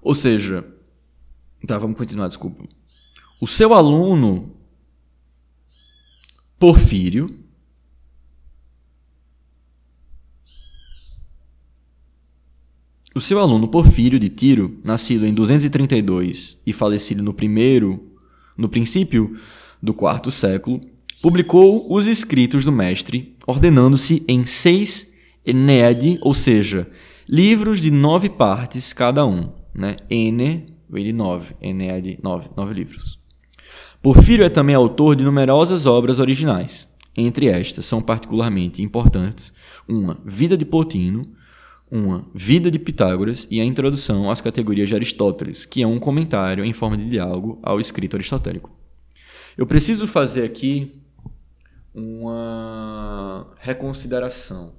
Ou seja, tá, vamos continuar, desculpa. O seu aluno Porfírio, O seu aluno Porfírio de Tiro, nascido em 232 e falecido no primeiro, no princípio do quarto século, publicou os escritos do mestre, ordenando-se em seis Eneade, ou seja, livros de nove partes cada um. Né? Ene vem de nove, Eneade, nove, nove livros. Porfírio é também autor de numerosas obras originais. Entre estas são particularmente importantes uma Vida de Plotino, uma Vida de Pitágoras e a Introdução às Categorias de Aristóteles, que é um comentário em forma de diálogo ao escrito aristotélico. Eu preciso fazer aqui uma reconsideração.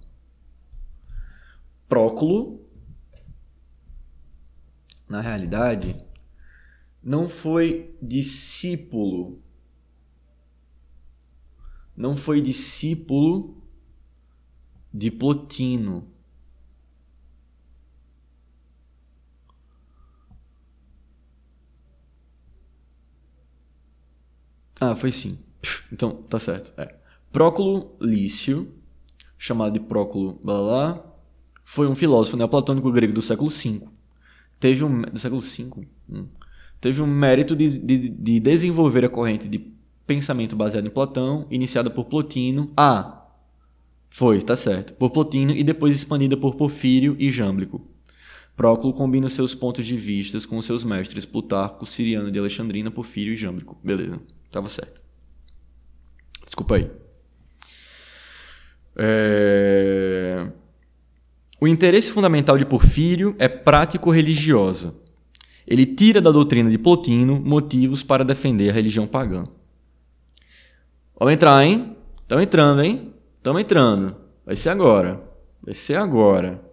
Próclo, na realidade, não foi discípulo. Não foi discípulo de Plotino. Ah, foi sim. Então, tá certo. É. Próculo Lício, chamado de Próculo blá, blá, foi um filósofo neoplatônico grego do século V. Teve um. do século V? Hum teve o mérito de, de, de desenvolver a corrente de pensamento baseado em Platão, iniciada por Plotino. Ah, foi, tá certo. Por Plotino e depois expandida por Porfírio e Jâmblico. Próclo combina seus pontos de vista com seus mestres Plutarco, Siriano de Alexandrina, Porfírio e Jâmblico. Beleza, tava certo. Desculpa aí. É... O interesse fundamental de Porfírio é prático-religiosa. Ele tira da doutrina de Plotino motivos para defender a religião pagã. Vamos entrar, hein? Estão entrando, hein? Estamos entrando. Vai ser agora. Vai ser agora.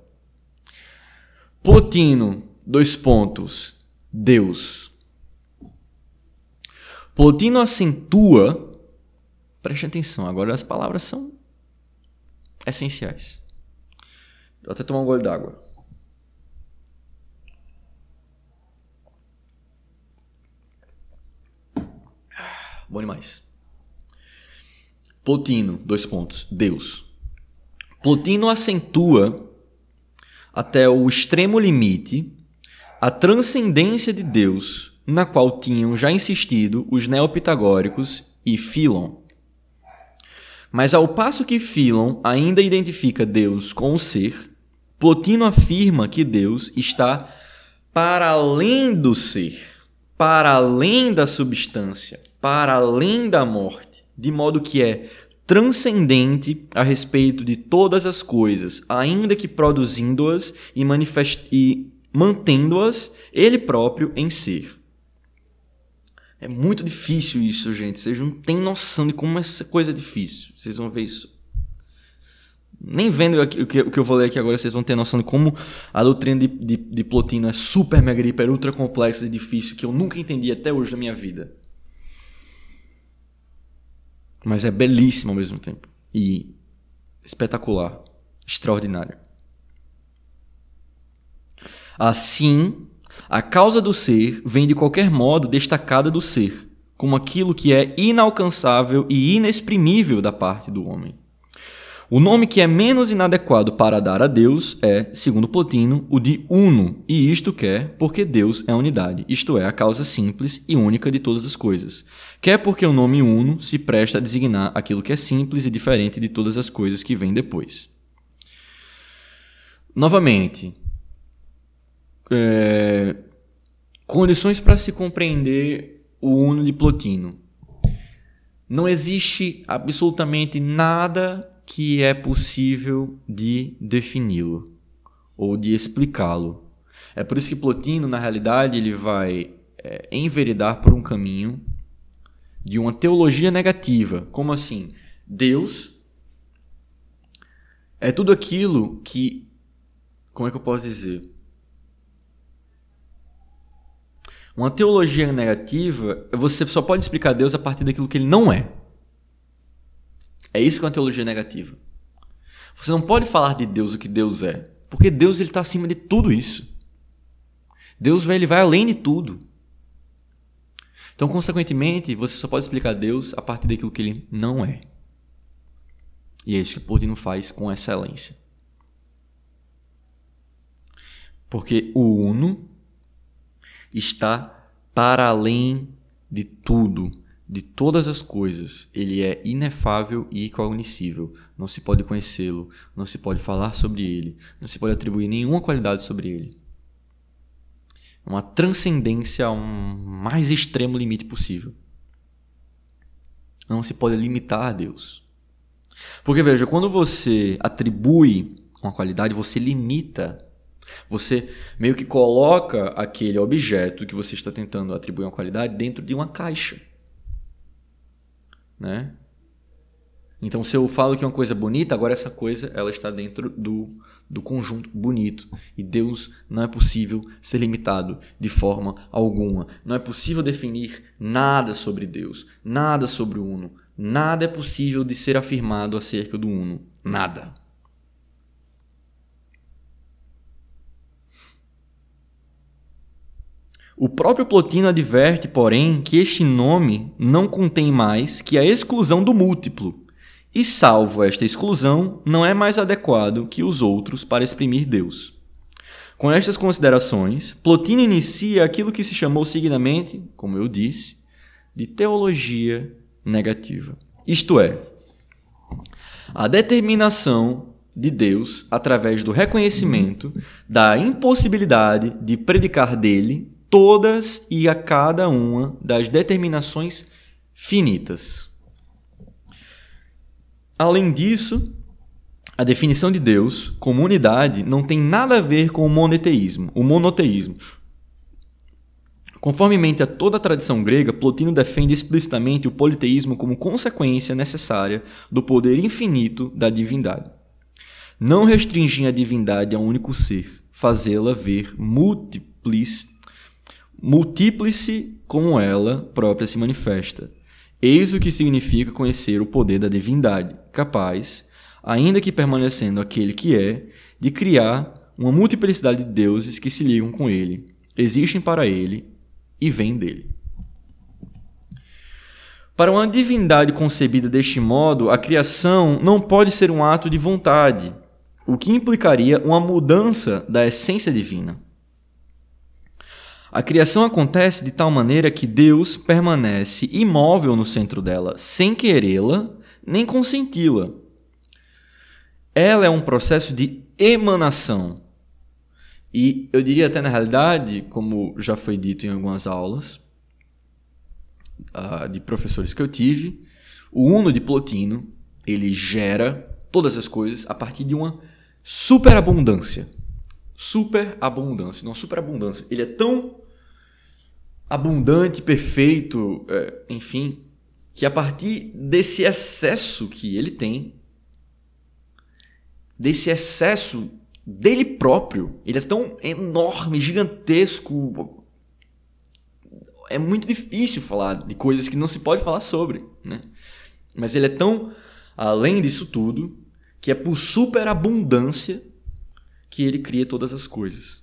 Plotino, dois pontos. Deus. Plotino acentua. Preste atenção, agora as palavras são essenciais. Vou até tomar um gole d'água. Bom demais. Plotino, dois pontos. Deus. Plotino acentua até o extremo limite a transcendência de Deus, na qual tinham já insistido os neopitagóricos e Philon. Mas ao passo que Philon ainda identifica Deus com o ser, Plotino afirma que Deus está para além do ser, para além da substância, para além da morte, de modo que é transcendente a respeito de todas as coisas, ainda que produzindo-as e, e mantendo-as ele próprio em ser. É muito difícil isso, gente. Vocês não têm noção de como essa coisa é difícil. Vocês vão ver isso nem vendo o que, o que eu vou ler aqui agora, vocês vão ter noção de como a doutrina de, de, de Plotino é super, mega, hiper, ultra complexa e difícil, que eu nunca entendi até hoje na minha vida. Mas é belíssimo ao mesmo tempo. E espetacular. Extraordinário. Assim, a causa do ser vem de qualquer modo destacada do ser, como aquilo que é inalcançável e inexprimível da parte do homem. O nome que é menos inadequado para dar a Deus é, segundo Plotino, o de uno, e isto quer porque Deus é unidade, isto é, a causa simples e única de todas as coisas. Quer porque o nome uno se presta a designar aquilo que é simples e diferente de todas as coisas que vêm depois. Novamente, é, condições para se compreender o uno de Plotino. Não existe absolutamente nada que é possível de defini-lo ou de explicá-lo. É por isso que Plotino, na realidade, ele vai é, enveredar por um caminho de uma teologia negativa. Como assim? Deus é tudo aquilo que. Como é que eu posso dizer? Uma teologia negativa, você só pode explicar Deus a partir daquilo que ele não é. É isso que é uma teologia negativa. Você não pode falar de Deus o que Deus é, porque Deus está acima de tudo isso. Deus ele vai além de tudo. Então, consequentemente, você só pode explicar Deus a partir daquilo que ele não é. E é isso que Plotino faz com excelência. Porque o Uno está para além de tudo de todas as coisas, ele é inefável e incognoscível. Não se pode conhecê-lo, não se pode falar sobre ele, não se pode atribuir nenhuma qualidade sobre ele. Uma transcendência ao mais extremo limite possível. Não se pode limitar a Deus. Porque veja, quando você atribui uma qualidade, você limita. Você meio que coloca aquele objeto que você está tentando atribuir uma qualidade dentro de uma caixa né? Então, se eu falo que é uma coisa bonita, agora essa coisa ela está dentro do, do conjunto bonito. E Deus não é possível ser limitado de forma alguma. Não é possível definir nada sobre Deus, nada sobre o Uno. Nada é possível de ser afirmado acerca do Uno. Nada. O próprio Plotino adverte, porém, que este nome não contém mais que a exclusão do múltiplo, e salvo esta exclusão, não é mais adequado que os outros para exprimir Deus. Com estas considerações, Plotino inicia aquilo que se chamou seguidamente, como eu disse, de teologia negativa. Isto é, a determinação de Deus através do reconhecimento da impossibilidade de predicar dele todas e a cada uma das determinações finitas. Além disso, a definição de Deus como unidade não tem nada a ver com o monoteísmo, o monoteísmo. Conformemente a toda a tradição grega, Plotino defende explicitamente o politeísmo como consequência necessária do poder infinito da divindade. Não restringir a divindade a um único ser, fazê-la ver múltiplis, múltiplice como ela própria se manifesta. Eis o que significa conhecer o poder da divindade, capaz, ainda que permanecendo aquele que é, de criar uma multiplicidade de deuses que se ligam com ele, existem para ele e vêm dele. Para uma divindade concebida deste modo, a criação não pode ser um ato de vontade, o que implicaria uma mudança da essência divina. A criação acontece de tal maneira que Deus permanece imóvel no centro dela, sem querê-la nem consenti-la. Ela é um processo de emanação. E eu diria até na realidade, como já foi dito em algumas aulas uh, de professores que eu tive, o Uno de Plotino ele gera todas as coisas a partir de uma superabundância. Superabundância, não superabundância. Ele é tão abundante, perfeito, é, enfim, que a partir desse excesso que ele tem, desse excesso dele próprio. Ele é tão enorme, gigantesco. É muito difícil falar de coisas que não se pode falar sobre, né? Mas ele é tão além disso tudo que é por superabundância que ele cria todas as coisas.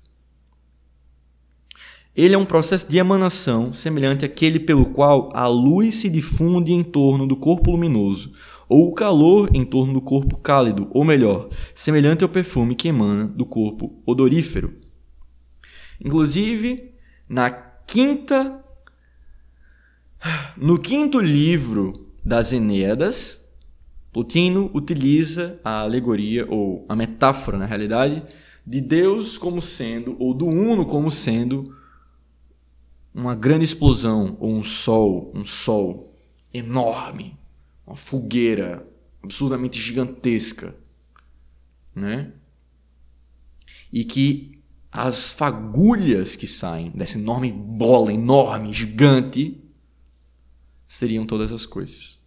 Ele é um processo de emanação semelhante àquele pelo qual a luz se difunde em torno do corpo luminoso, ou o calor em torno do corpo cálido, ou melhor, semelhante ao perfume que emana do corpo odorífero. Inclusive, na quinta no quinto livro das Eneadas, Plotino utiliza a alegoria ou a metáfora, na realidade, de Deus como sendo ou do Uno como sendo uma grande explosão ou um sol, um sol enorme uma fogueira absurdamente gigantesca, né? E que as fagulhas que saem dessa enorme bola, enorme, gigante, seriam todas as coisas.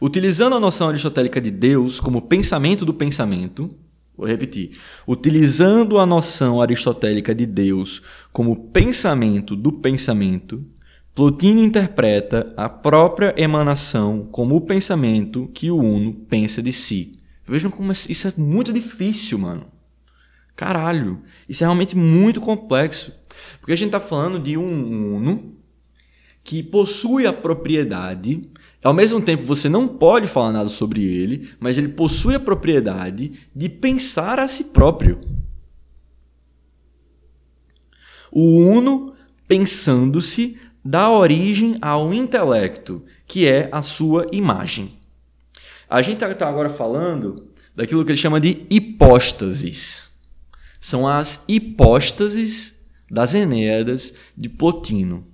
Utilizando a noção aristotélica de Deus como pensamento do pensamento, Vou repetir. Utilizando a noção aristotélica de Deus como pensamento do pensamento, Plotino interpreta a própria emanação como o pensamento que o Uno pensa de si. Vejam como isso é muito difícil, mano. Caralho, isso é realmente muito complexo. Porque a gente está falando de um Uno que possui a propriedade ao mesmo tempo, você não pode falar nada sobre ele, mas ele possui a propriedade de pensar a si próprio. O Uno, pensando-se, dá origem ao intelecto, que é a sua imagem. A gente está agora falando daquilo que ele chama de hipóstases. São as hipóstases das Enéadas de Plotino.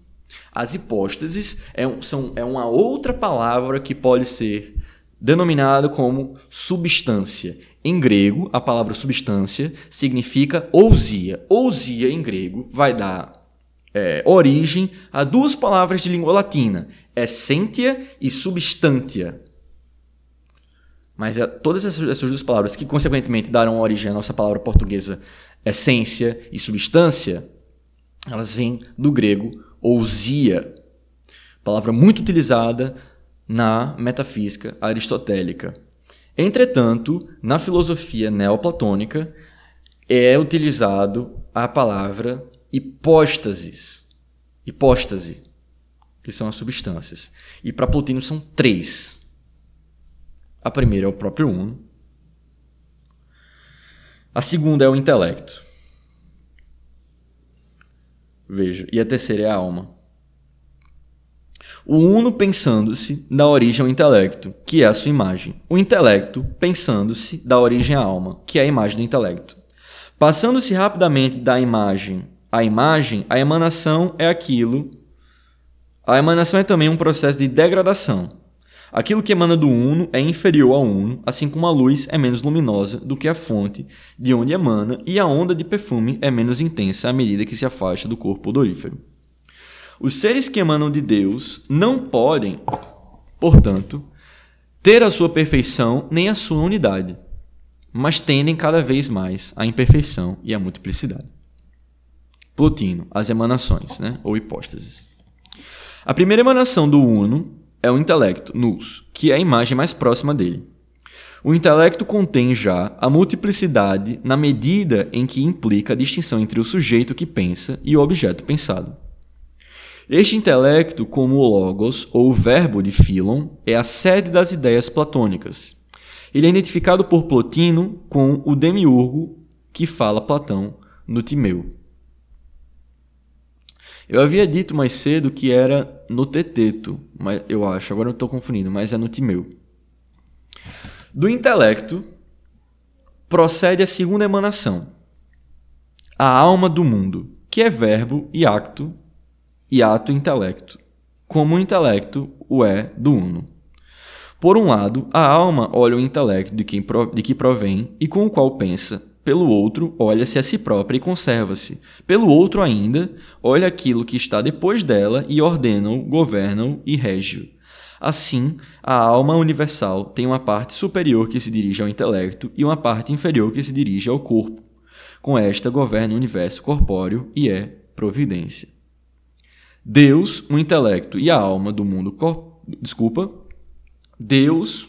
As hipóstases é, são, é uma outra palavra que pode ser denominada como substância. Em grego, a palavra substância significa ousia. Ousia, em grego, vai dar é, origem a duas palavras de língua latina, essentia e substantia. Mas é, todas essas, essas duas palavras, que consequentemente darão origem à nossa palavra portuguesa essência e substância, elas vêm do grego ousia, palavra muito utilizada na metafísica aristotélica. Entretanto, na filosofia neoplatônica é utilizado a palavra hipóstasis, hipóstase, que são as substâncias. E para Plotino são três. A primeira é o próprio uno. A segunda é o intelecto. Veja. E a terceira é a alma. O uno pensando-se dá origem ao intelecto, que é a sua imagem. O intelecto, pensando-se, dá origem à alma, que é a imagem do intelecto. Passando-se rapidamente da imagem à imagem, a emanação é aquilo. A emanação é também um processo de degradação. Aquilo que emana do uno é inferior ao uno, assim como a luz é menos luminosa do que a fonte de onde emana e a onda de perfume é menos intensa à medida que se afasta do corpo odorífero. Os seres que emanam de Deus não podem, portanto, ter a sua perfeição nem a sua unidade, mas tendem cada vez mais à imperfeição e à multiplicidade. Plotino, as emanações, né? ou hipóstases. A primeira emanação do Uno é o intelecto, nous, que é a imagem mais próxima dele. O intelecto contém já a multiplicidade na medida em que implica a distinção entre o sujeito que pensa e o objeto pensado. Este intelecto, como o logos ou o verbo de Philon, é a sede das ideias platônicas. Ele é identificado por Plotino com o demiurgo que fala Platão no Timeu. Eu havia dito mais cedo que era no Teteto, mas eu acho, agora eu estou confundindo, mas é no Timeu. Do intelecto procede a segunda emanação, a alma do mundo, que é verbo e acto e ato intelecto, como o intelecto o é do uno. Por um lado, a alma olha o intelecto de, quem, de que provém e com o qual pensa, pelo outro, olha-se a si própria e conserva-se. Pelo outro ainda, olha aquilo que está depois dela e ordena-o, governa-o e rege-o. Assim, a alma universal tem uma parte superior que se dirige ao intelecto e uma parte inferior que se dirige ao corpo. Com esta governa o universo corpóreo e é providência. Deus, o intelecto e a alma do mundo cor... desculpa, Deus,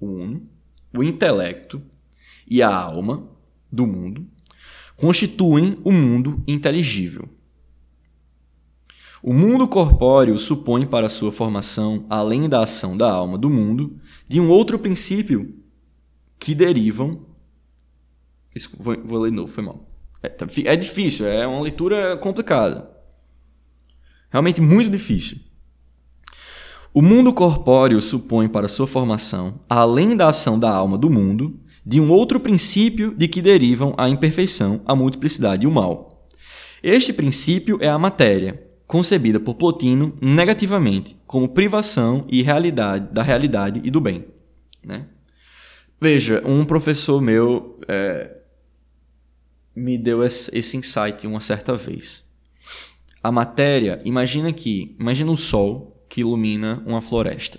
o o intelecto e a alma do mundo constituem o mundo inteligível. O mundo corpóreo supõe para sua formação, além da ação da alma do mundo, de um outro princípio que derivam. Vou, vou ler de novo, foi mal. É, tá é difícil, é uma leitura complicada. Realmente muito difícil. O mundo corpóreo supõe para sua formação, além da ação da alma do mundo, de um outro princípio de que derivam a imperfeição, a multiplicidade e o mal. Este princípio é a matéria, concebida por Plotino negativamente, como privação e realidade da realidade e do bem. Né? Veja, um professor meu é, me deu esse insight uma certa vez. A matéria, imagina que, imagina o sol que ilumina uma floresta.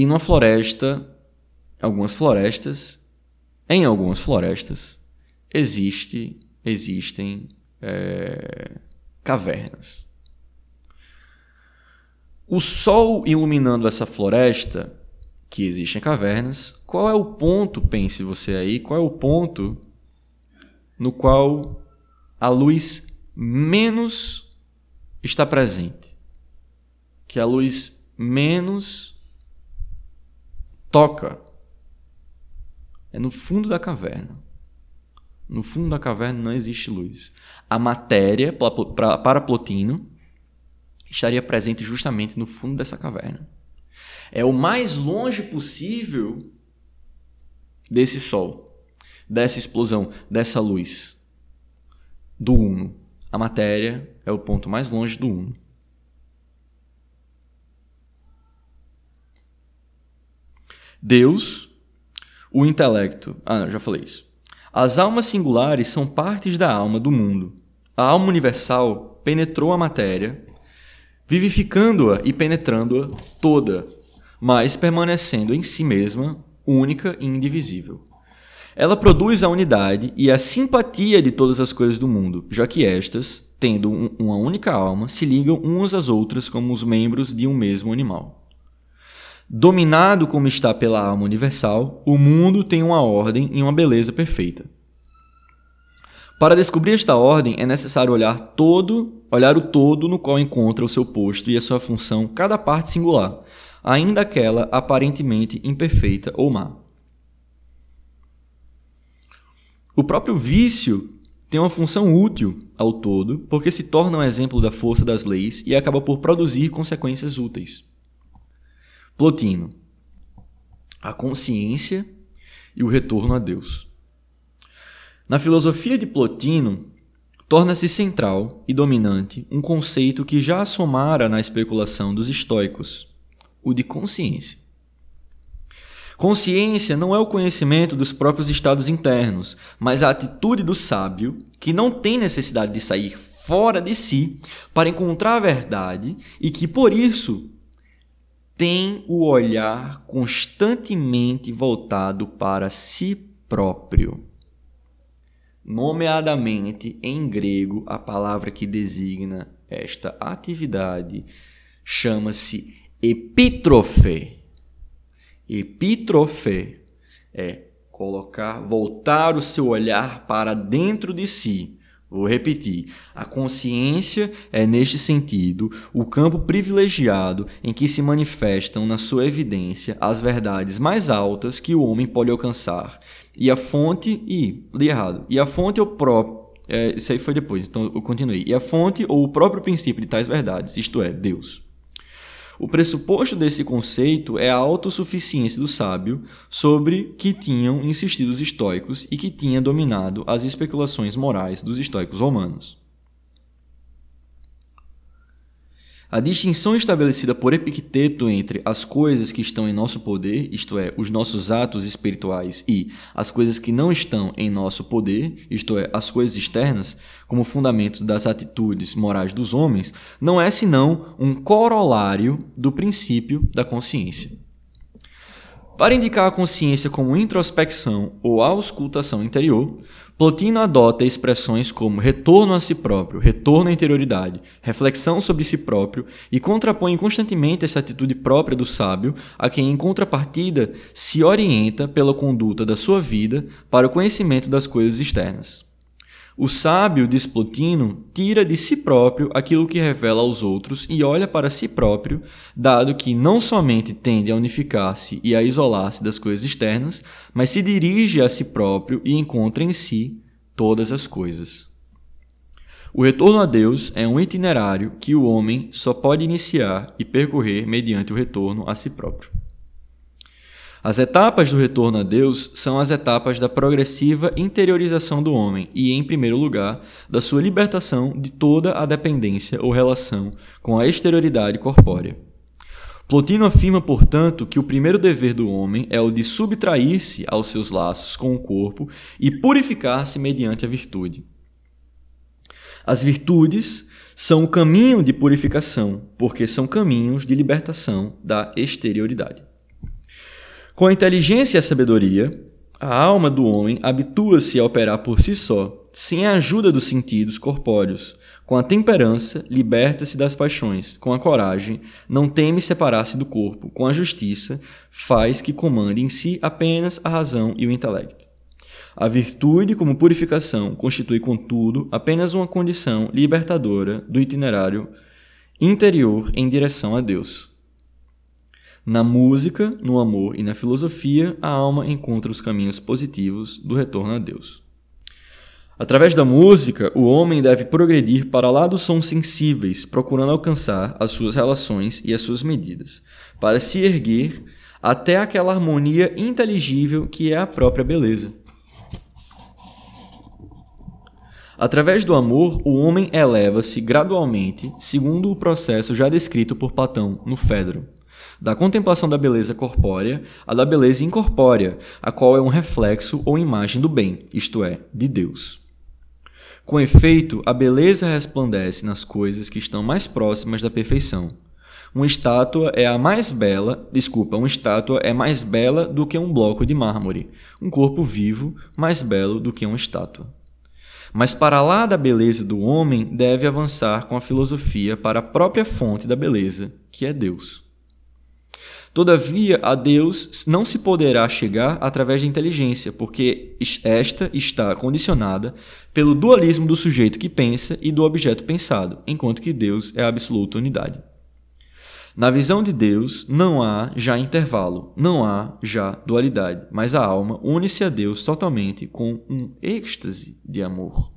E numa floresta, algumas florestas, em algumas florestas, existe, existem é, cavernas. O sol iluminando essa floresta, que existem cavernas, qual é o ponto, pense você aí, qual é o ponto no qual a luz menos está presente? Que a luz menos toca. É no fundo da caverna. No fundo da caverna não existe luz. A matéria, para Plotino, estaria presente justamente no fundo dessa caverna. É o mais longe possível desse sol, dessa explosão, dessa luz, do Uno. A matéria é o ponto mais longe do Uno. Deus, o intelecto. Ah, já falei isso. As almas singulares são partes da alma do mundo. A alma universal penetrou a matéria, vivificando-a e penetrando-a toda, mas permanecendo em si mesma única e indivisível. Ela produz a unidade e a simpatia de todas as coisas do mundo, já que estas, tendo um, uma única alma, se ligam umas às outras como os membros de um mesmo animal. Dominado como está pela alma universal, o mundo tem uma ordem e uma beleza perfeita. Para descobrir esta ordem é necessário olhar todo, olhar o todo no qual encontra o seu posto e a sua função cada parte singular, ainda aquela aparentemente imperfeita ou má. O próprio vício tem uma função útil ao todo, porque se torna um exemplo da força das leis e acaba por produzir consequências úteis. Plotino. A consciência e o retorno a Deus. Na filosofia de Plotino, torna-se central e dominante um conceito que já assomara na especulação dos estoicos, o de consciência. Consciência não é o conhecimento dos próprios estados internos, mas a atitude do sábio que não tem necessidade de sair fora de si para encontrar a verdade e que, por isso, tem o olhar constantemente voltado para si próprio. Nomeadamente, em grego, a palavra que designa esta atividade chama-se epítrofe. Epítrofe é colocar, voltar o seu olhar para dentro de si. Vou repetir. A consciência é, neste sentido, o campo privilegiado em que se manifestam na sua evidência as verdades mais altas que o homem pode alcançar e a fonte. e li errado. E a fonte ou próprio. É, isso aí foi depois, então eu continuei. E a fonte ou o próprio princípio de tais verdades, isto é, Deus. O pressuposto desse conceito é a autossuficiência do sábio sobre que tinham insistido os estoicos e que tinha dominado as especulações morais dos estoicos romanos. A distinção estabelecida por Epicteto entre as coisas que estão em nosso poder, isto é, os nossos atos espirituais, e as coisas que não estão em nosso poder, isto é, as coisas externas, como fundamento das atitudes morais dos homens, não é senão um corolário do princípio da consciência. Para indicar a consciência como introspecção ou auscultação interior, Plotino adota expressões como retorno a si próprio, retorno à interioridade, reflexão sobre si próprio e contrapõe constantemente essa atitude própria do sábio, a quem, em contrapartida, se orienta pela conduta da sua vida para o conhecimento das coisas externas. O sábio, diz Plotino, tira de si próprio aquilo que revela aos outros e olha para si próprio, dado que não somente tende a unificar-se e a isolar-se das coisas externas, mas se dirige a si próprio e encontra em si todas as coisas. O retorno a Deus é um itinerário que o homem só pode iniciar e percorrer mediante o retorno a si próprio. As etapas do retorno a Deus são as etapas da progressiva interiorização do homem e, em primeiro lugar, da sua libertação de toda a dependência ou relação com a exterioridade corpórea. Plotino afirma, portanto, que o primeiro dever do homem é o de subtrair-se aos seus laços com o corpo e purificar-se mediante a virtude. As virtudes são o caminho de purificação, porque são caminhos de libertação da exterioridade. Com a inteligência e a sabedoria, a alma do homem habitua-se a operar por si só, sem a ajuda dos sentidos corpóreos. Com a temperança, liberta-se das paixões. Com a coragem, não teme separar-se do corpo. Com a justiça, faz que comande em si apenas a razão e o intelecto. A virtude, como purificação, constitui, contudo, apenas uma condição libertadora do itinerário interior em direção a Deus. Na música, no amor e na filosofia, a alma encontra os caminhos positivos do retorno a Deus. Através da música, o homem deve progredir para lá dos sons sensíveis, procurando alcançar as suas relações e as suas medidas, para se erguer até aquela harmonia inteligível que é a própria beleza. Através do amor, o homem eleva-se gradualmente, segundo o processo já descrito por Platão no Fedro da contemplação da beleza corpórea à da beleza incorpórea, a qual é um reflexo ou imagem do bem, isto é, de Deus. Com efeito, a beleza resplandece nas coisas que estão mais próximas da perfeição. Uma estátua é a mais bela, desculpa, uma estátua é mais bela do que um bloco de mármore, um corpo vivo mais belo do que uma estátua. Mas para lá da beleza do homem deve avançar com a filosofia para a própria fonte da beleza, que é Deus. Todavia, a Deus não se poderá chegar através da inteligência, porque esta está condicionada pelo dualismo do sujeito que pensa e do objeto pensado, enquanto que Deus é a absoluta unidade. Na visão de Deus, não há já intervalo, não há já dualidade, mas a alma une-se a Deus totalmente com um êxtase de amor.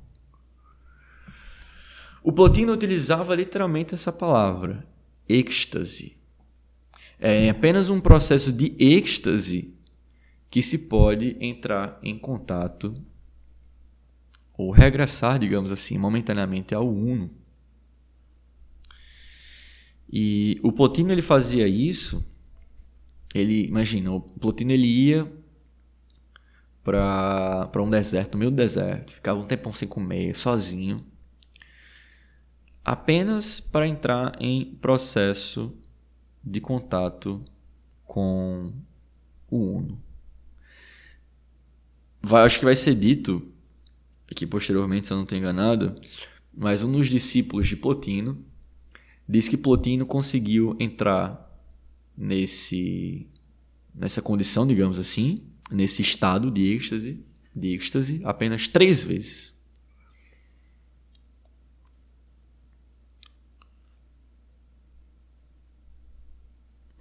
O Plotino utilizava literalmente essa palavra, êxtase é apenas um processo de êxtase que se pode entrar em contato ou regressar, digamos assim, momentaneamente ao uno. E o Plotino ele fazia isso. Ele, imagina, o Plotino ele ia para um deserto, no meio do deserto, ficava um tempão sem comer, sozinho, apenas para entrar em processo de contato com o Uno. Vai, acho que vai ser dito aqui posteriormente, se eu não estou enganado, mas um dos discípulos de Plotino diz que Plotino conseguiu entrar nesse nessa condição, digamos assim, nesse estado de êxtase, de êxtase apenas três vezes.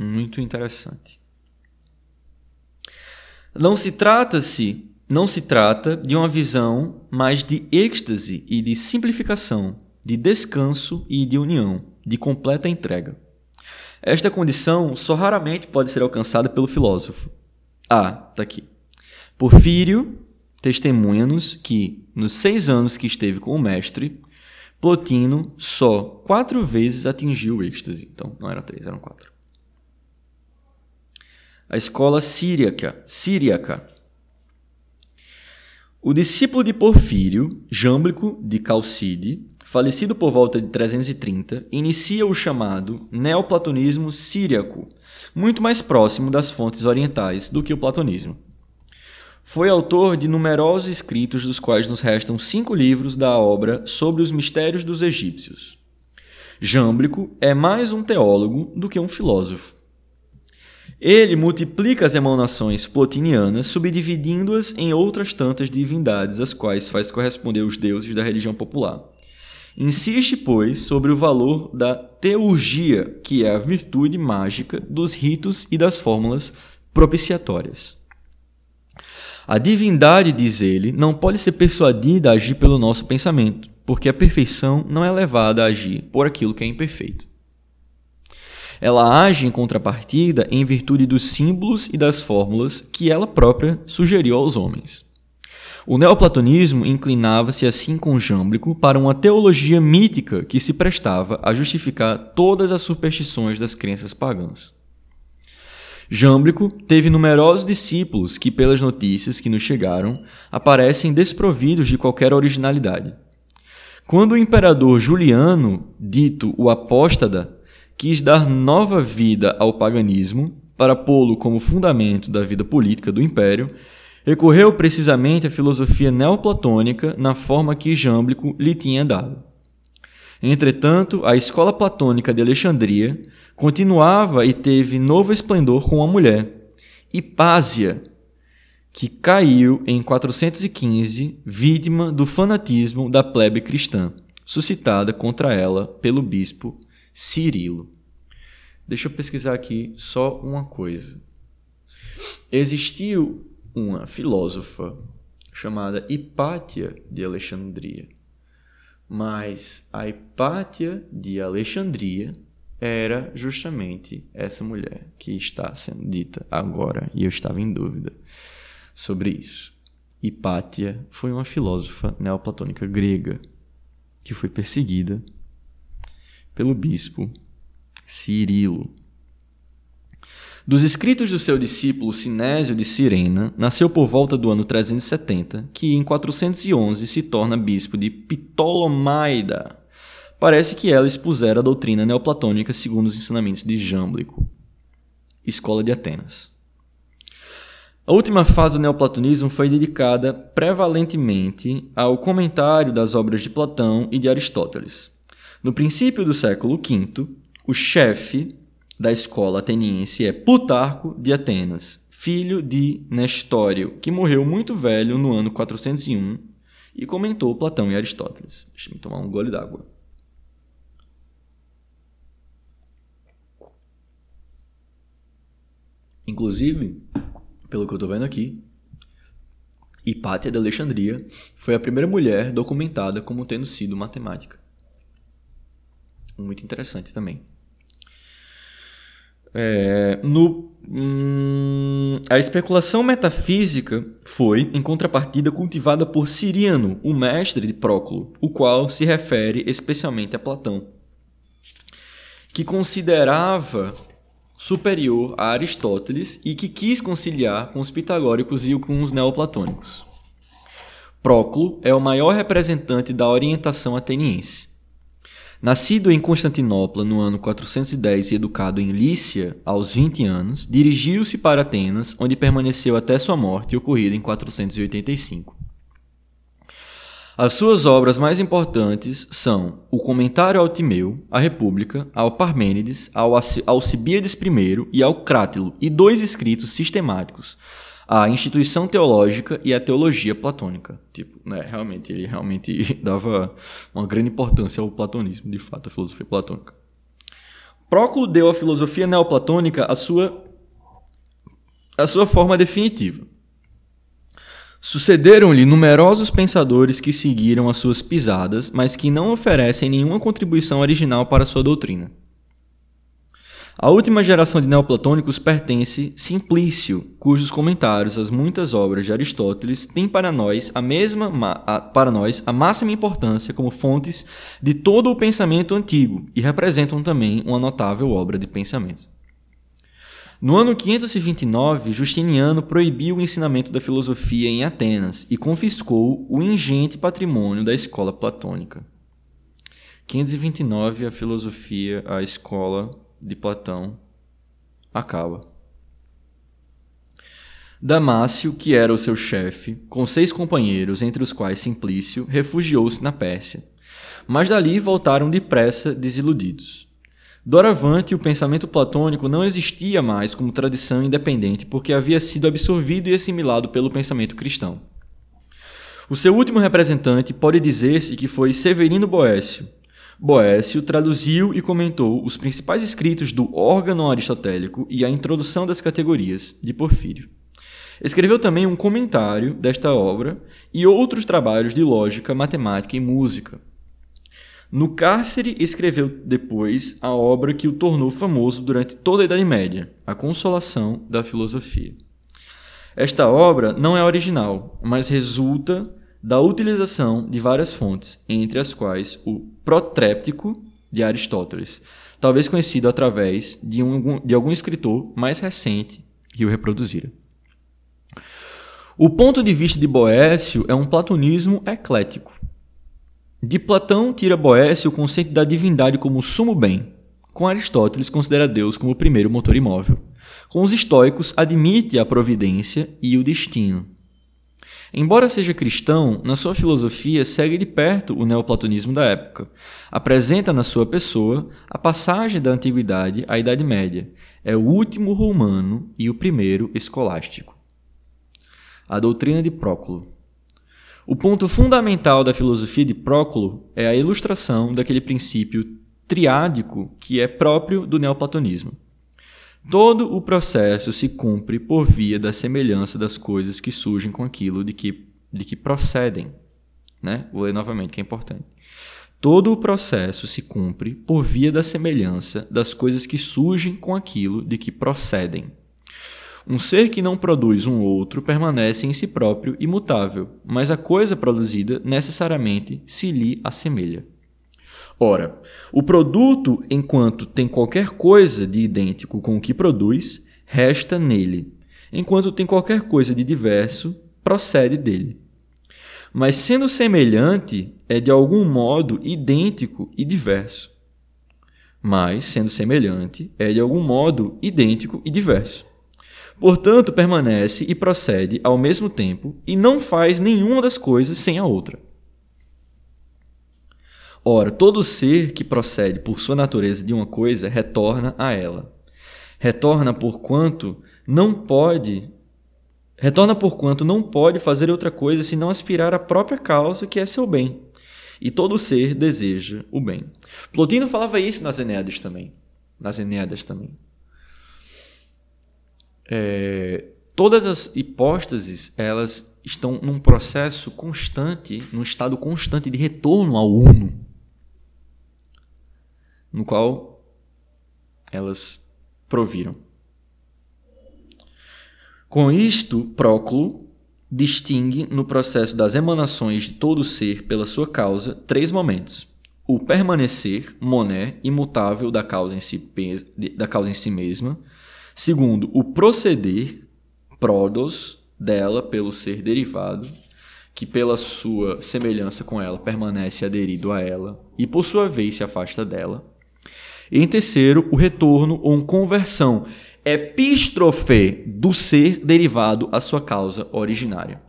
Muito interessante. Não se trata-se, não se trata de uma visão mais de êxtase e de simplificação, de descanso e de união, de completa entrega. Esta condição só raramente pode ser alcançada pelo filósofo. Ah, tá aqui. Porfírio testemunha-nos que, nos seis anos que esteve com o mestre, Plotino só quatro vezes atingiu o êxtase. Então, não eram três, eram quatro. A escola síriaca, síriaca. O discípulo de Porfírio, Jâmblico de Calcide, falecido por volta de 330, inicia o chamado neoplatonismo síriaco, muito mais próximo das fontes orientais do que o platonismo. Foi autor de numerosos escritos, dos quais nos restam cinco livros da obra sobre os mistérios dos egípcios. Jâmblico é mais um teólogo do que um filósofo. Ele multiplica as emanações plotinianas, subdividindo-as em outras tantas divindades, às quais faz corresponder os deuses da religião popular. Insiste, pois, sobre o valor da teurgia, que é a virtude mágica dos ritos e das fórmulas propiciatórias. A divindade, diz ele, não pode ser persuadida a agir pelo nosso pensamento, porque a perfeição não é levada a agir por aquilo que é imperfeito. Ela age em contrapartida em virtude dos símbolos e das fórmulas que ela própria sugeriu aos homens. O neoplatonismo inclinava-se assim com Jâmblico para uma teologia mítica que se prestava a justificar todas as superstições das crenças pagãs. Jâmblico teve numerosos discípulos que, pelas notícias que nos chegaram, aparecem desprovidos de qualquer originalidade. Quando o imperador Juliano, dito o apóstata, quis dar nova vida ao paganismo para pô-lo como fundamento da vida política do império, recorreu precisamente à filosofia neoplatônica na forma que Jâmblico lhe tinha dado. Entretanto, a escola platônica de Alexandria continuava e teve novo esplendor com a mulher, Hipásia, que caiu em 415, vítima do fanatismo da plebe cristã, suscitada contra ela pelo bispo Cirilo. Deixa eu pesquisar aqui só uma coisa. Existiu uma filósofa chamada Hipátia de Alexandria. Mas a Hipátia de Alexandria era justamente essa mulher que está sendo dita agora, e eu estava em dúvida sobre isso. Hipátia foi uma filósofa neoplatônica grega que foi perseguida pelo bispo Cirilo. Dos escritos do seu discípulo Sinésio de Cirena, nasceu por volta do ano 370, que em 411 se torna bispo de Ptolomaida. Parece que ela expusera a doutrina neoplatônica segundo os ensinamentos de Jâmblico, escola de Atenas. A última fase do neoplatonismo foi dedicada prevalentemente ao comentário das obras de Platão e de Aristóteles. No princípio do século V, o chefe da escola ateniense é Plutarco de Atenas, filho de Nestório, que morreu muito velho no ano 401 e comentou Platão e Aristóteles. Deixa eu tomar um gole d'água. Inclusive, pelo que eu estou vendo aqui, Hipátia de Alexandria foi a primeira mulher documentada como tendo sido matemática. Muito interessante também. É, no, hum, a especulação metafísica foi, em contrapartida, cultivada por Siriano, o mestre de Próclo, o qual se refere especialmente a Platão, que considerava superior a Aristóteles e que quis conciliar com os pitagóricos e com os neoplatônicos. Próclo é o maior representante da orientação ateniense. Nascido em Constantinopla no ano 410 e educado em Lícia aos 20 anos, dirigiu-se para Atenas, onde permaneceu até sua morte, ocorrida em 485. As suas obras mais importantes são o Comentário ao Timeu, a República, ao Parmênides, ao Alcibíades I e ao Crátilo, e dois escritos sistemáticos, a instituição teológica e a teologia platônica. Tipo, né, realmente, ele realmente <laughs> dava uma grande importância ao platonismo, de fato, a filosofia platônica. Próculo deu à filosofia neoplatônica a sua, a sua forma definitiva. Sucederam-lhe numerosos pensadores que seguiram as suas pisadas, mas que não oferecem nenhuma contribuição original para sua doutrina. A última geração de neoplatônicos pertence Simplício, cujos comentários às muitas obras de Aristóteles têm para nós a mesma a, para nós a máxima importância como fontes de todo o pensamento antigo e representam também uma notável obra de pensamento. No ano 529, Justiniano proibiu o ensinamento da filosofia em Atenas e confiscou o ingente patrimônio da escola platônica. 529, a filosofia, a escola de Platão acaba. Damácio, que era o seu chefe, com seis companheiros, entre os quais Simplício, refugiou-se na Pérsia. Mas dali voltaram depressa desiludidos. Doravante, o pensamento platônico não existia mais como tradição independente porque havia sido absorvido e assimilado pelo pensamento cristão. O seu último representante pode dizer-se que foi Severino Boécio, Boécio traduziu e comentou os principais escritos do órgão aristotélico e a introdução das categorias de Porfírio. Escreveu também um comentário desta obra e outros trabalhos de lógica, matemática e música. No cárcere, escreveu depois a obra que o tornou famoso durante toda a Idade Média, A Consolação da Filosofia. Esta obra não é original, mas resulta da utilização de várias fontes, entre as quais o Protréptico de Aristóteles, talvez conhecido através de, um, de algum escritor mais recente que o reproduzira. O ponto de vista de Boécio é um platonismo eclético. De Platão tira Boécio o conceito da divindade como sumo bem. Com Aristóteles considera Deus como o primeiro motor imóvel. Com os estoicos admite a providência e o destino. Embora seja cristão, na sua filosofia segue de perto o neoplatonismo da época. Apresenta na sua pessoa a passagem da antiguidade à Idade Média. É o último romano e o primeiro escolástico. A doutrina de Próculo. O ponto fundamental da filosofia de Próculo é a ilustração daquele princípio triádico que é próprio do neoplatonismo. Todo o processo se cumpre por via da semelhança das coisas que surgem com aquilo de que, de que procedem. Né? Vou ler novamente, que é importante. Todo o processo se cumpre por via da semelhança das coisas que surgem com aquilo de que procedem. Um ser que não produz um outro permanece em si próprio imutável, mas a coisa produzida necessariamente se lhe assemelha. Ora, o produto, enquanto tem qualquer coisa de idêntico com o que produz, resta nele, enquanto tem qualquer coisa de diverso, procede dele. Mas sendo semelhante, é de algum modo idêntico e diverso. Mas, sendo semelhante, é de algum modo idêntico e diverso. Portanto, permanece e procede ao mesmo tempo e não faz nenhuma das coisas sem a outra. Ora, todo ser que procede por sua natureza de uma coisa retorna a ela. Retorna por quanto não pode retorna por quanto não pode fazer outra coisa senão aspirar à própria causa que é seu bem. E todo ser deseja o bem. Plotino falava isso nas Enéadas também. Nas Enéadas também. É, todas as hipóstases elas estão num processo constante, num estado constante de retorno ao uno no qual elas proviram. Com isto, Próculo distingue no processo das emanações de todo ser pela sua causa três momentos: o permanecer, moné, imutável da causa em si, da causa em si mesma. Segundo, o proceder, prodos, dela pelo ser derivado, que pela sua semelhança com ela permanece aderido a ela e por sua vez se afasta dela. E em terceiro, o retorno ou conversão epístrofe do ser derivado à sua causa originária.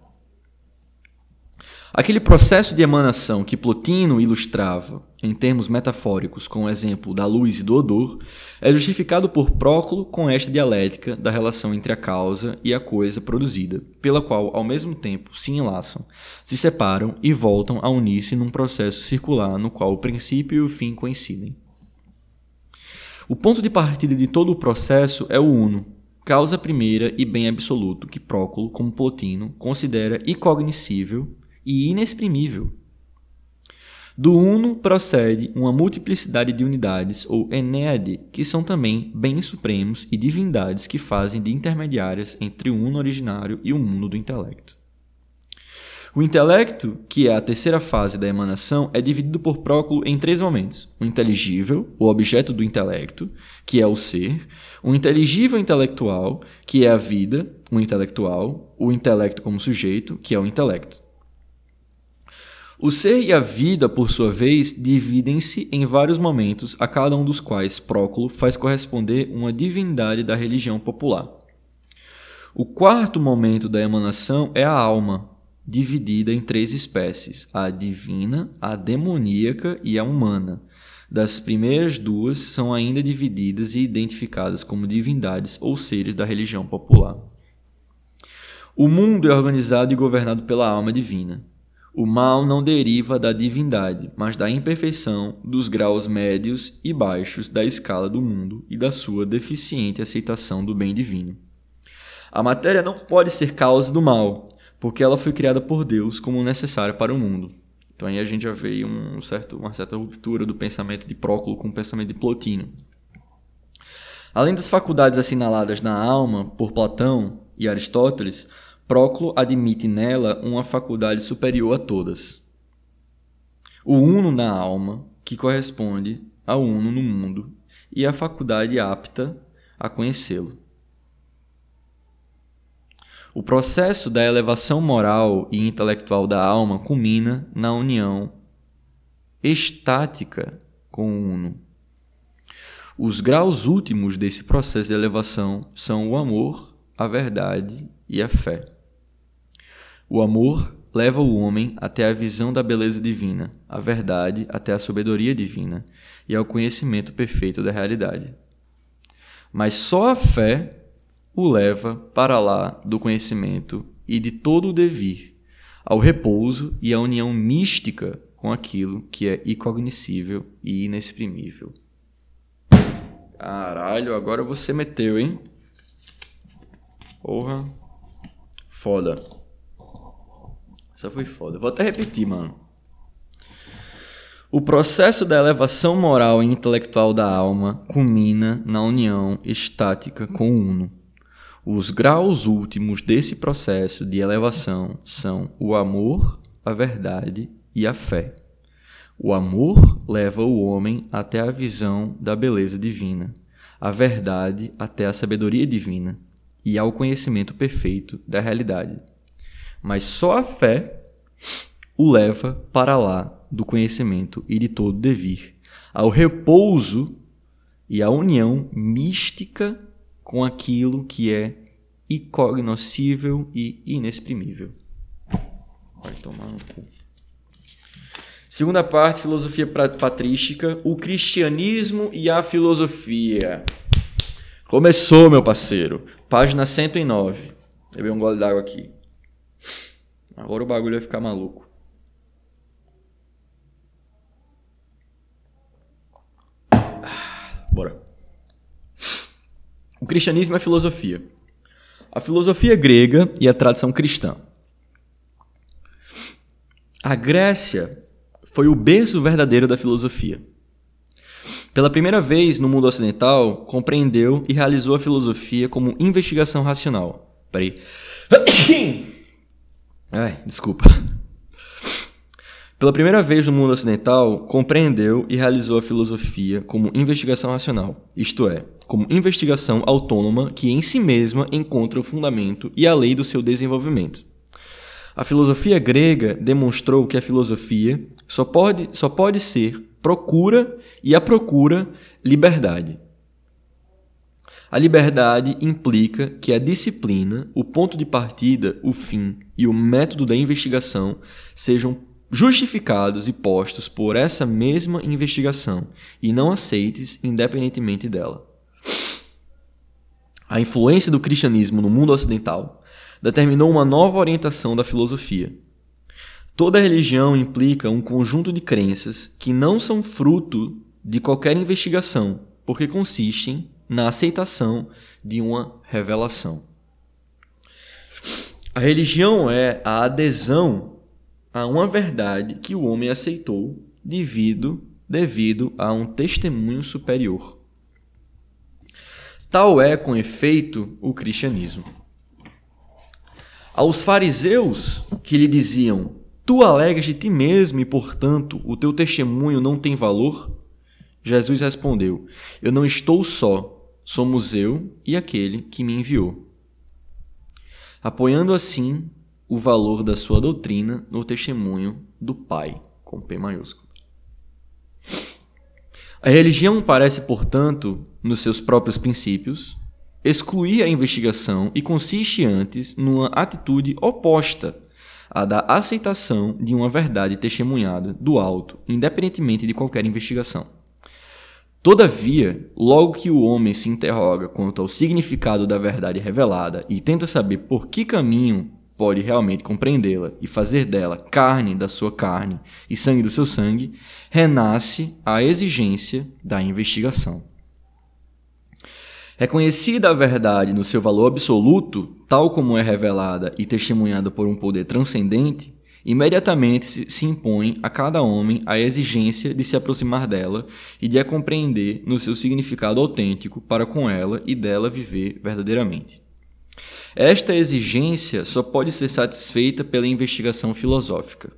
Aquele processo de emanação que Plotino ilustrava em termos metafóricos com o exemplo da luz e do odor é justificado por Próclo com esta dialética da relação entre a causa e a coisa produzida, pela qual ao mesmo tempo se enlaçam, se separam e voltam a unir-se num processo circular no qual o princípio e o fim coincidem. O ponto de partida de todo o processo é o uno, causa primeira e bem absoluto, que Próculo, como Plotino, considera incognoscível e inexprimível. Do uno procede uma multiplicidade de unidades, ou enéade, que são também bens supremos e divindades que fazem de intermediárias entre o uno originário e o mundo do intelecto. O intelecto, que é a terceira fase da emanação, é dividido por Próculo em três momentos: o inteligível, o objeto do intelecto, que é o ser, o inteligível intelectual, que é a vida, o intelectual, o intelecto como sujeito, que é o intelecto. O ser e a vida, por sua vez, dividem-se em vários momentos, a cada um dos quais Próculo faz corresponder uma divindade da religião popular. O quarto momento da emanação é a alma, dividida em três espécies: a divina, a demoníaca e a humana. Das primeiras duas são ainda divididas e identificadas como divindades ou seres da religião popular. O mundo é organizado e governado pela alma divina. O mal não deriva da divindade, mas da imperfeição dos graus médios e baixos da escala do mundo e da sua deficiente aceitação do bem divino. A matéria não pode ser causa do mal, porque ela foi criada por Deus como necessária para o mundo. Então aí a gente já vê um certo, uma certa ruptura do pensamento de Próculo com o pensamento de Plotino. Além das faculdades assinaladas na alma por Platão e Aristóteles, Próculo admite nela uma faculdade superior a todas. O uno na alma, que corresponde ao uno no mundo, e a faculdade apta a conhecê-lo. O processo da elevação moral e intelectual da alma culmina na união estática com o Uno. Os graus últimos desse processo de elevação são o amor, a verdade e a fé. O amor leva o homem até a visão da beleza divina, a verdade até a sabedoria divina e ao conhecimento perfeito da realidade. Mas só a fé o leva para lá do conhecimento e de todo o devir, ao repouso e à união mística com aquilo que é incognoscível e inexprimível. Caralho, agora você meteu, hein? Porra. Foda. Essa foi foda. Vou até repetir, mano. O processo da elevação moral e intelectual da alma culmina na união estática com o Uno os graus últimos desse processo de elevação são o amor, a verdade e a fé. O amor leva o homem até a visão da beleza divina, a verdade até a sabedoria divina e ao conhecimento perfeito da realidade. Mas só a fé o leva para lá do conhecimento e de todo devir, ao repouso e à união mística com aquilo que é incognoscível e inexprimível. Vai tomar no cu. Segunda parte, filosofia patrística, o cristianismo e a filosofia. Começou, meu parceiro. Página 109. Beber um gole d'água aqui. Agora o bagulho vai ficar maluco. O cristianismo é filosofia. A filosofia grega e a tradição cristã. A Grécia foi o berço verdadeiro da filosofia. Pela primeira vez no mundo ocidental, compreendeu e realizou a filosofia como investigação racional. Peraí. <coughs> Ai, desculpa. Pela primeira vez no mundo ocidental, compreendeu e realizou a filosofia como investigação racional, isto é, como investigação autônoma que em si mesma encontra o fundamento e a lei do seu desenvolvimento. A filosofia grega demonstrou que a filosofia só pode, só pode ser procura e a procura liberdade. A liberdade implica que a disciplina, o ponto de partida, o fim e o método da investigação sejam justificados e postos por essa mesma investigação e não aceites independentemente dela. A influência do cristianismo no mundo ocidental determinou uma nova orientação da filosofia. Toda religião implica um conjunto de crenças que não são fruto de qualquer investigação, porque consistem na aceitação de uma revelação. A religião é a adesão a uma verdade que o homem aceitou devido, devido a um testemunho superior. Tal é, com efeito, o cristianismo. Aos fariseus que lhe diziam: Tu alegas de ti mesmo e, portanto, o teu testemunho não tem valor? Jesus respondeu: Eu não estou só, somos eu e aquele que me enviou. Apoiando assim o valor da sua doutrina no testemunho do Pai, com P maiúsculo. A religião parece, portanto, nos seus próprios princípios, excluir a investigação e consiste antes numa atitude oposta à da aceitação de uma verdade testemunhada do alto, independentemente de qualquer investigação. Todavia, logo que o homem se interroga quanto ao significado da verdade revelada e tenta saber por que caminho pode realmente compreendê-la e fazer dela carne da sua carne e sangue do seu sangue, renasce a exigência da investigação. Reconhecida a verdade no seu valor absoluto, tal como é revelada e testemunhada por um poder transcendente, imediatamente se impõe a cada homem a exigência de se aproximar dela e de a compreender no seu significado autêntico para com ela e dela viver verdadeiramente. Esta exigência só pode ser satisfeita pela investigação filosófica.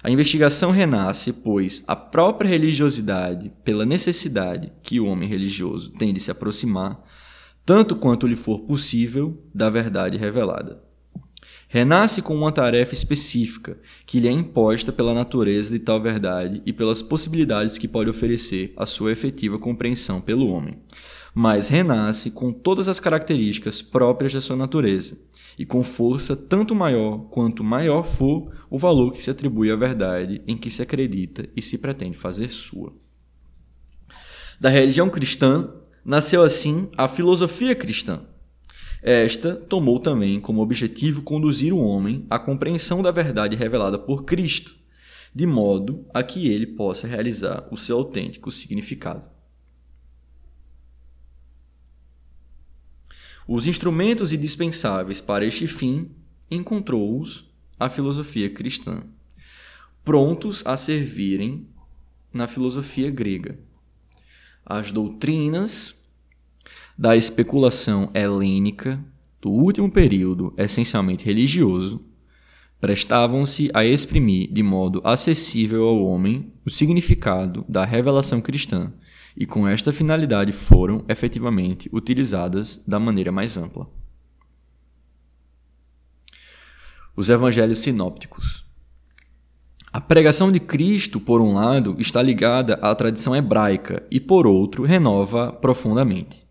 A investigação renasce, pois, a própria religiosidade, pela necessidade que o homem religioso tem de se aproximar, tanto quanto lhe for possível, da verdade revelada. Renasce com uma tarefa específica que lhe é imposta pela natureza de tal verdade e pelas possibilidades que pode oferecer a sua efetiva compreensão pelo homem mas renasce com todas as características próprias da sua natureza, e com força tanto maior quanto maior for o valor que se atribui à verdade em que se acredita e se pretende fazer sua. Da religião cristã nasceu assim a filosofia cristã. Esta tomou também como objetivo conduzir o homem à compreensão da verdade revelada por Cristo, de modo a que ele possa realizar o seu autêntico significado. Os instrumentos indispensáveis para este fim encontrou-os a filosofia cristã, prontos a servirem na filosofia grega. As doutrinas da especulação helênica do último período, essencialmente religioso, prestavam-se a exprimir de modo acessível ao homem o significado da revelação cristã e com esta finalidade foram efetivamente utilizadas da maneira mais ampla. Os evangelhos sinópticos. A pregação de Cristo, por um lado, está ligada à tradição hebraica e, por outro, renova profundamente.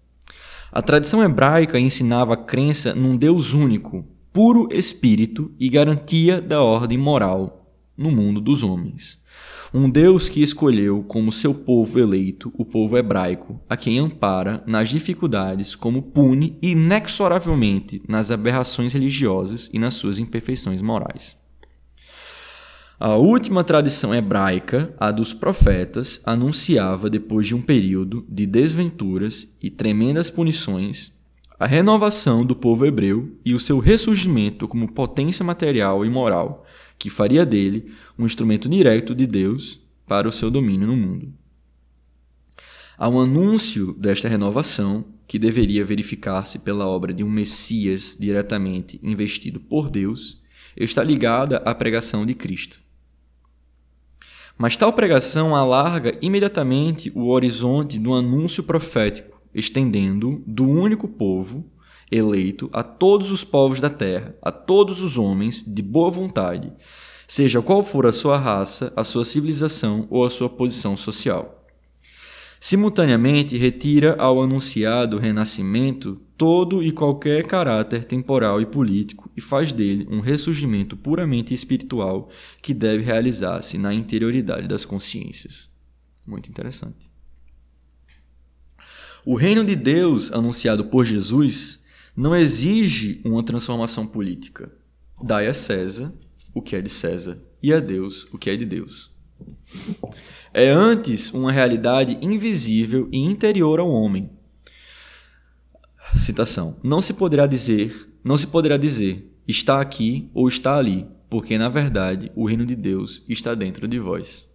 A tradição hebraica ensinava a crença num Deus único, puro espírito e garantia da ordem moral no mundo dos homens. Um Deus que escolheu como seu povo eleito o povo hebraico, a quem ampara nas dificuldades, como pune inexoravelmente nas aberrações religiosas e nas suas imperfeições morais. A última tradição hebraica, a dos profetas, anunciava, depois de um período de desventuras e tremendas punições, a renovação do povo hebreu e o seu ressurgimento como potência material e moral, que faria dele um instrumento direto de Deus para o seu domínio no mundo. Um anúncio desta renovação que deveria verificar-se pela obra de um Messias diretamente investido por Deus, está ligada à pregação de Cristo. Mas tal pregação alarga imediatamente o horizonte do anúncio profético, estendendo do único povo eleito a todos os povos da terra, a todos os homens de boa vontade, seja qual for a sua raça, a sua civilização ou a sua posição social. Simultaneamente, retira ao anunciado renascimento todo e qualquer caráter temporal e político e faz dele um ressurgimento puramente espiritual que deve realizar-se na interioridade das consciências. Muito interessante. O reino de Deus anunciado por Jesus não exige uma transformação política. Dai a César o que é de César e a Deus o que é de Deus. É antes uma realidade invisível e interior ao homem. Citação: Não se poderá dizer, não se poderá dizer, está aqui ou está ali, porque na verdade o reino de Deus está dentro de vós.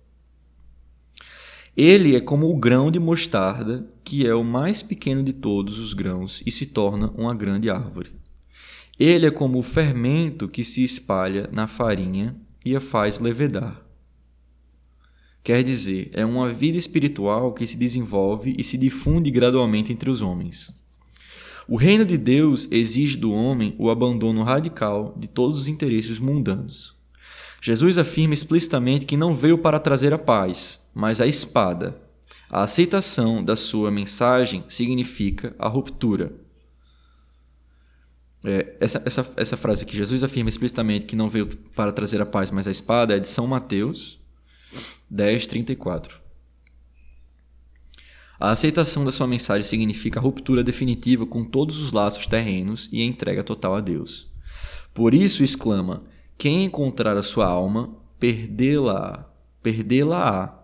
Ele é como o grão de mostarda, que é o mais pequeno de todos os grãos e se torna uma grande árvore. Ele é como o fermento que se espalha na farinha e a faz levedar. Quer dizer, é uma vida espiritual que se desenvolve e se difunde gradualmente entre os homens. O reino de Deus exige do homem o abandono radical de todos os interesses mundanos. Jesus afirma explicitamente que não veio para trazer a paz, mas a espada. A aceitação da sua mensagem significa a ruptura. É, essa, essa, essa frase que Jesus afirma explicitamente que não veio para trazer a paz, mas a espada, é de São Mateus, 10, 34. A aceitação da sua mensagem significa a ruptura definitiva com todos os laços terrenos e a entrega total a Deus. Por isso exclama: Quem encontrar a sua alma, perdê-la, perdê-la-á.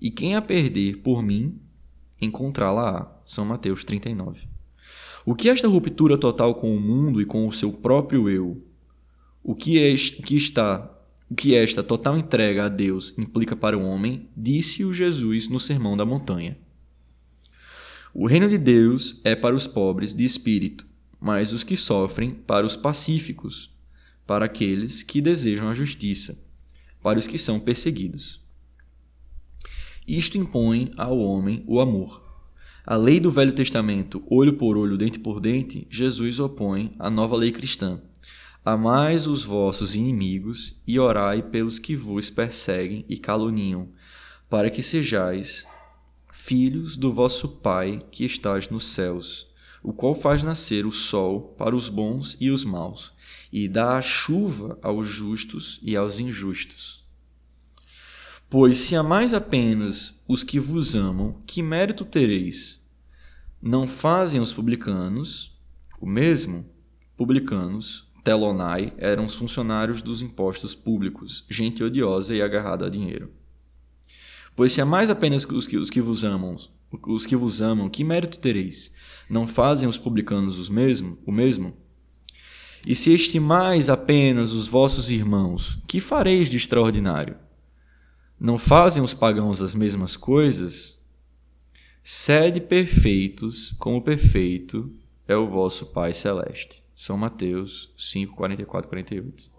E quem a perder por mim, encontrá-la-á. São Mateus 39. O que esta ruptura total com o mundo e com o seu próprio eu, o que, é, que está o que esta total entrega a Deus implica para o homem, disse-o Jesus no Sermão da Montanha. O reino de Deus é para os pobres de espírito, mas os que sofrem para os pacíficos, para aqueles que desejam a justiça, para os que são perseguidos. Isto impõe ao homem o amor. A lei do Velho Testamento, olho por olho, dente por dente, Jesus opõe à nova lei cristã Amais os vossos inimigos e orai pelos que vos perseguem e caluniam, para que sejais filhos do vosso Pai que estás nos céus, o qual faz nascer o sol para os bons e os maus, e dá a chuva aos justos e aos injustos. Pois se amais apenas os que vos amam, que mérito tereis? Não fazem os publicanos o mesmo? Publicanos Telonai eram os funcionários dos impostos públicos, gente odiosa e agarrada a dinheiro. Pois se amais apenas os que, os que vos amam, os que vos amam, que mérito tereis? Não fazem os publicanos os mesmo, o mesmo? E se estimais apenas os vossos irmãos, que fareis de extraordinário? Não fazem os pagãos as mesmas coisas? Sede perfeitos, como perfeito é o vosso Pai Celeste. São Mateus 5, 44, 48.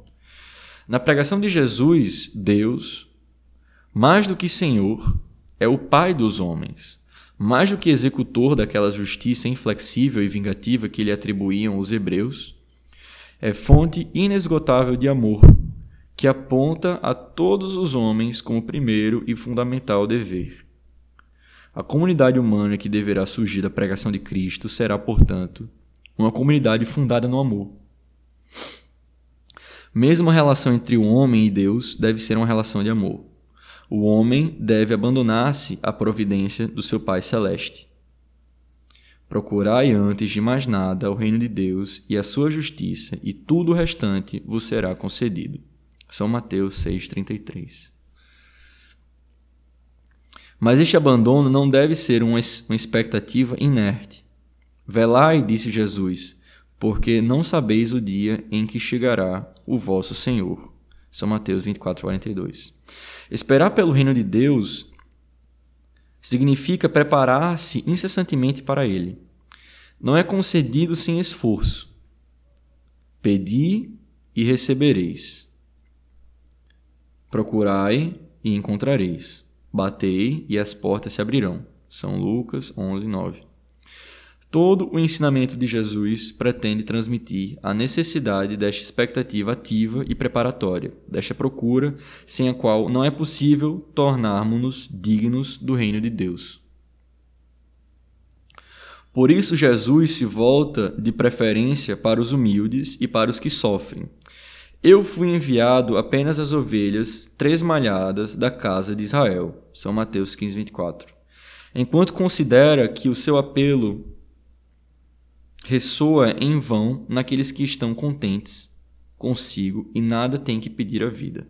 Na pregação de Jesus, Deus, mais do que Senhor, é o Pai dos homens, mais do que executor daquela justiça inflexível e vingativa que lhe atribuíam os hebreus, é fonte inesgotável de amor, que aponta a todos os homens como primeiro e fundamental dever. A comunidade humana que deverá surgir da pregação de Cristo será, portanto, uma comunidade fundada no amor. Mesmo a relação entre o homem e Deus deve ser uma relação de amor. O homem deve abandonar-se à providência do seu Pai Celeste. Procurai antes de mais nada o reino de Deus e a sua justiça, e tudo o restante vos será concedido. São Mateus 6,33. Mas este abandono não deve ser uma expectativa inerte. Velai, disse Jesus, porque não sabeis o dia em que chegará o vosso Senhor. São Mateus 24, 42. Esperar pelo reino de Deus significa preparar-se incessantemente para ele. Não é concedido sem esforço. Pedi e recebereis. Procurai e encontrareis. Batei e as portas se abrirão. São Lucas 11, 9. Todo o ensinamento de Jesus pretende transmitir a necessidade desta expectativa ativa e preparatória, desta procura, sem a qual não é possível tornarmos-nos dignos do reino de Deus. Por isso, Jesus se volta de preferência para os humildes e para os que sofrem. Eu fui enviado apenas às ovelhas tresmalhadas da casa de Israel. São Mateus 15, 24. Enquanto considera que o seu apelo ressoa em vão naqueles que estão contentes consigo e nada têm que pedir à vida.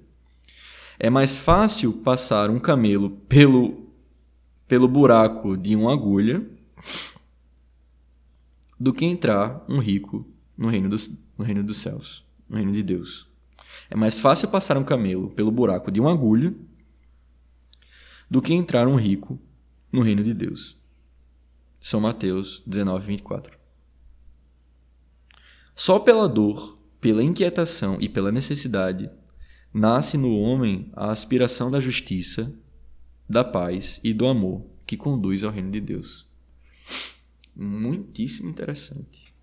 É mais fácil passar um camelo pelo, pelo buraco de uma agulha do que entrar um rico no reino, dos, no reino dos céus, no reino de Deus. É mais fácil passar um camelo pelo buraco de uma agulha do que entrar um rico no reino de Deus. São Mateus 19, 24. Só pela dor, pela inquietação e pela necessidade nasce no homem a aspiração da justiça, da paz e do amor que conduz ao reino de Deus. Muitíssimo interessante.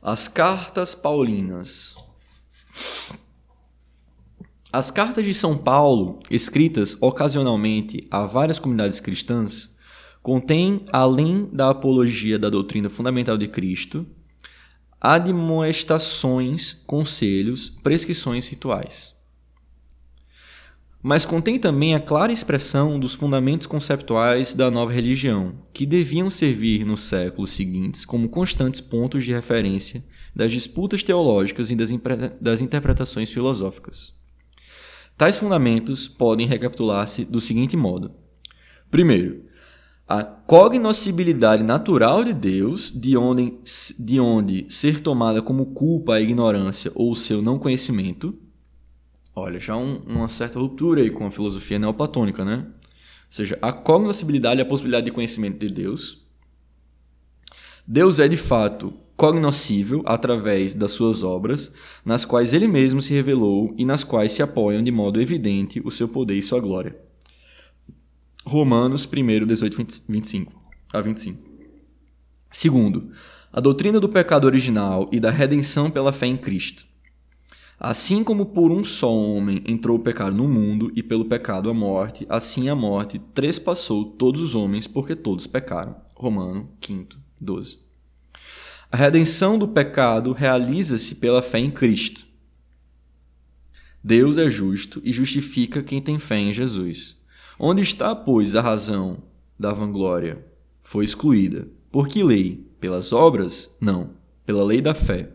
As cartas paulinas. As cartas de São Paulo, escritas ocasionalmente a várias comunidades cristãs, Contém, além da apologia da doutrina fundamental de Cristo, admoestações, conselhos, prescrições rituais. Mas contém também a clara expressão dos fundamentos conceptuais da nova religião, que deviam servir nos séculos seguintes como constantes pontos de referência das disputas teológicas e das, das interpretações filosóficas. Tais fundamentos podem recapitular-se do seguinte modo: primeiro, a cognoscibilidade natural de Deus, de onde, de onde ser tomada como culpa a ignorância ou o seu não conhecimento. Olha, já um, uma certa ruptura aí com a filosofia neoplatônica, né? Ou seja, a cognoscibilidade e a possibilidade de conhecimento de Deus. Deus é de fato cognoscível através das suas obras, nas quais ele mesmo se revelou e nas quais se apoiam de modo evidente o seu poder e sua glória. Romanos 1, 18, 25 a 25. Segundo, a doutrina do pecado original e da redenção pela fé em Cristo. Assim como por um só homem entrou o pecado no mundo e pelo pecado a morte, assim a morte trespassou todos os homens porque todos pecaram. Romano 5, 12. A redenção do pecado realiza-se pela fé em Cristo. Deus é justo e justifica quem tem fé em Jesus. Onde está, pois, a razão da vanglória? Foi excluída. Por que lei? Pelas obras? Não, pela lei da fé.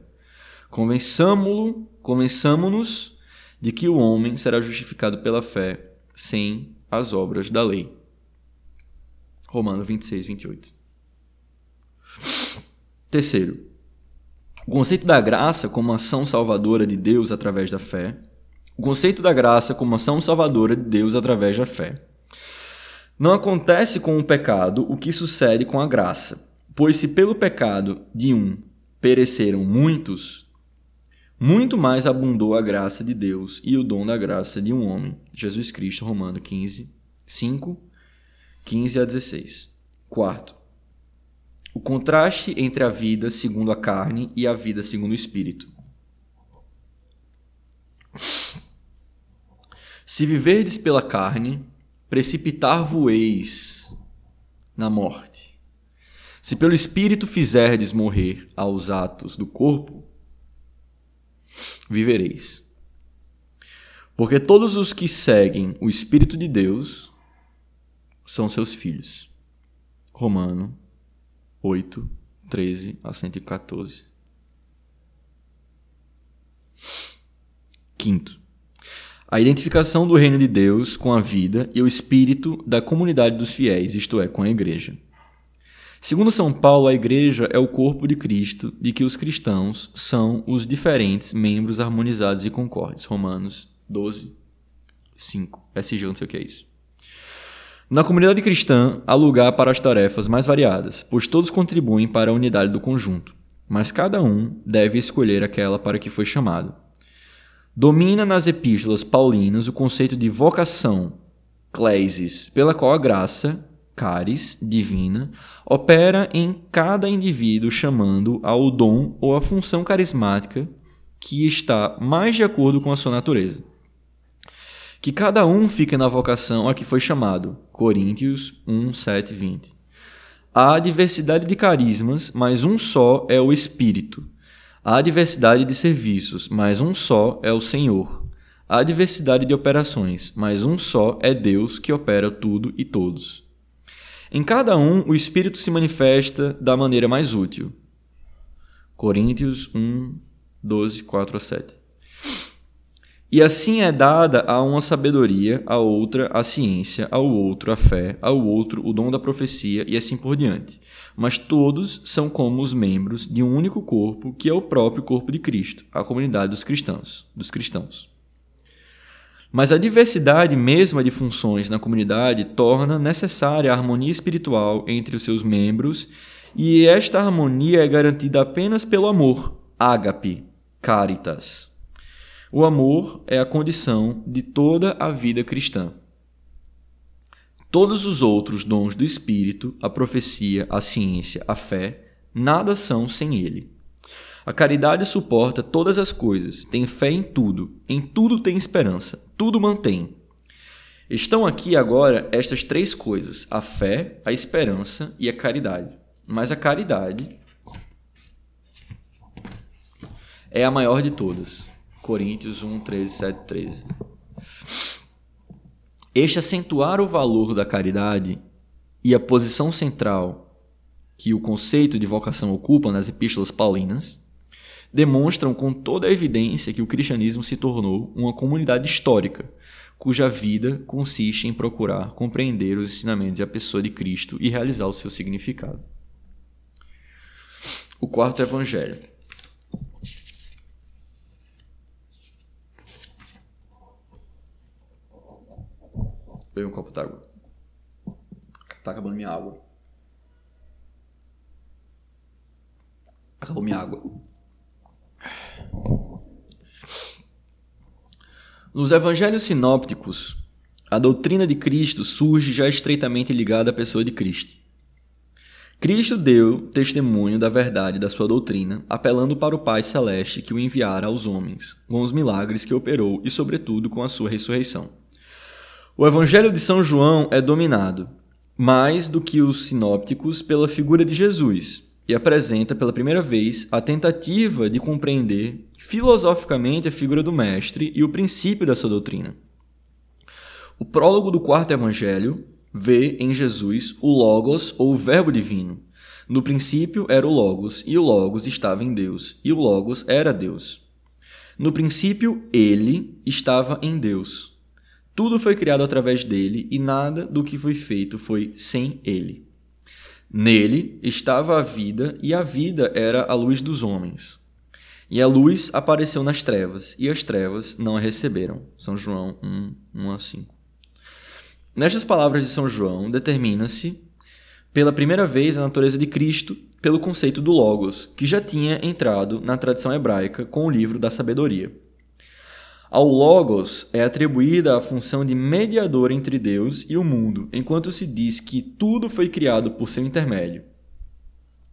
Convençamo-lo, convençamo-nos de que o homem será justificado pela fé sem as obras da lei. Romanos 26, 28. Terceiro, o conceito da graça como ação salvadora de Deus através da fé. O conceito da graça como ação salvadora de Deus através da fé. Não acontece com o pecado o que sucede com a graça, pois se pelo pecado de um pereceram muitos, muito mais abundou a graça de Deus e o dom da graça de um homem, Jesus Cristo, Romano 15, 5, 15 a 16. Quarto, o contraste entre a vida segundo a carne e a vida segundo o espírito. Se viverdes pela carne, precipitar-vos-eis na morte. Se pelo Espírito fizerdes morrer aos atos do corpo, vivereis. Porque todos os que seguem o Espírito de Deus são seus filhos. Romano 8, 13 a 114. Quinto, a identificação do reino de Deus com a vida e o espírito da comunidade dos fiéis, isto é, com a igreja. Segundo São Paulo, a igreja é o corpo de Cristo, de que os cristãos são os diferentes membros harmonizados e concordes. Romanos 12, 5. SG, não sei o que é isso. Na comunidade cristã, há lugar para as tarefas mais variadas, pois todos contribuem para a unidade do conjunto, mas cada um deve escolher aquela para que foi chamado. Domina nas epístolas paulinas o conceito de vocação, clesis, pela qual a graça, caris, divina, opera em cada indivíduo chamando ao dom ou à função carismática que está mais de acordo com a sua natureza que cada um fique na vocação a que foi chamado. Coríntios 1, 7, 20. Há diversidade de carismas, mas um só é o Espírito. Há diversidade de serviços, mas um só é o Senhor. Há diversidade de operações, mas um só é Deus que opera tudo e todos. Em cada um, o Espírito se manifesta da maneira mais útil. Coríntios 1, 12, 4 a 7. E assim é dada a uma sabedoria, a outra a ciência, ao outro a fé, ao outro o dom da profecia e assim por diante. Mas todos são como os membros de um único corpo, que é o próprio corpo de Cristo, a comunidade dos cristãos, dos cristãos. Mas a diversidade mesma de funções na comunidade torna necessária a harmonia espiritual entre os seus membros, e esta harmonia é garantida apenas pelo amor, ágape, caritas. O amor é a condição de toda a vida cristã. Todos os outros dons do Espírito, a profecia, a ciência, a fé, nada são sem ele. A caridade suporta todas as coisas, tem fé em tudo, em tudo tem esperança, tudo mantém. Estão aqui agora estas três coisas: a fé, a esperança e a caridade. Mas a caridade é a maior de todas. Coríntios 1, 13, 7, 13. Este acentuar o valor da caridade e a posição central que o conceito de vocação ocupa nas epístolas paulinas demonstram com toda a evidência que o cristianismo se tornou uma comunidade histórica, cuja vida consiste em procurar compreender os ensinamentos e a pessoa de Cristo e realizar o seu significado. O quarto evangelho. Bebe um copo d'água. Tá acabando minha água. Acabou minha água. Nos evangelhos sinópticos, a doutrina de Cristo surge já estreitamente ligada à pessoa de Cristo. Cristo deu testemunho da verdade da sua doutrina, apelando para o Pai Celeste que o enviara aos homens, com os milagres que operou e, sobretudo, com a sua ressurreição. O Evangelho de São João é dominado, mais do que os sinópticos, pela figura de Jesus e apresenta pela primeira vez a tentativa de compreender filosoficamente a figura do Mestre e o princípio da sua doutrina. O prólogo do quarto Evangelho vê em Jesus o Logos ou o Verbo divino. No princípio era o Logos, e o Logos estava em Deus, e o Logos era Deus. No princípio, ele estava em Deus. Tudo foi criado através dele e nada do que foi feito foi sem ele. Nele estava a vida e a vida era a luz dos homens. E a luz apareceu nas trevas e as trevas não a receberam. São João 1, 1 a 5. Nestas palavras de São João, determina-se pela primeira vez a natureza de Cristo pelo conceito do Logos, que já tinha entrado na tradição hebraica com o livro da sabedoria. Ao Logos é atribuída a função de mediador entre Deus e o mundo, enquanto se diz que tudo foi criado por seu intermédio.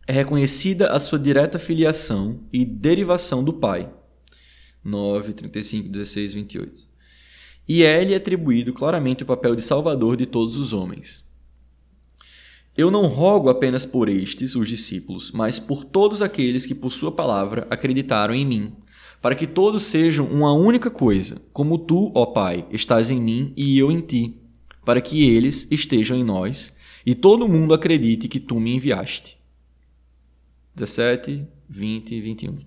É reconhecida a sua direta filiação e derivação do Pai. 9, 35, 16, 28. E é-lhe atribuído claramente o papel de salvador de todos os homens. Eu não rogo apenas por estes, os discípulos, mas por todos aqueles que, por sua palavra, acreditaram em mim para que todos sejam uma única coisa, como tu, ó Pai, estás em mim e eu em ti, para que eles estejam em nós e todo mundo acredite que tu me enviaste. 17, 20 e 21.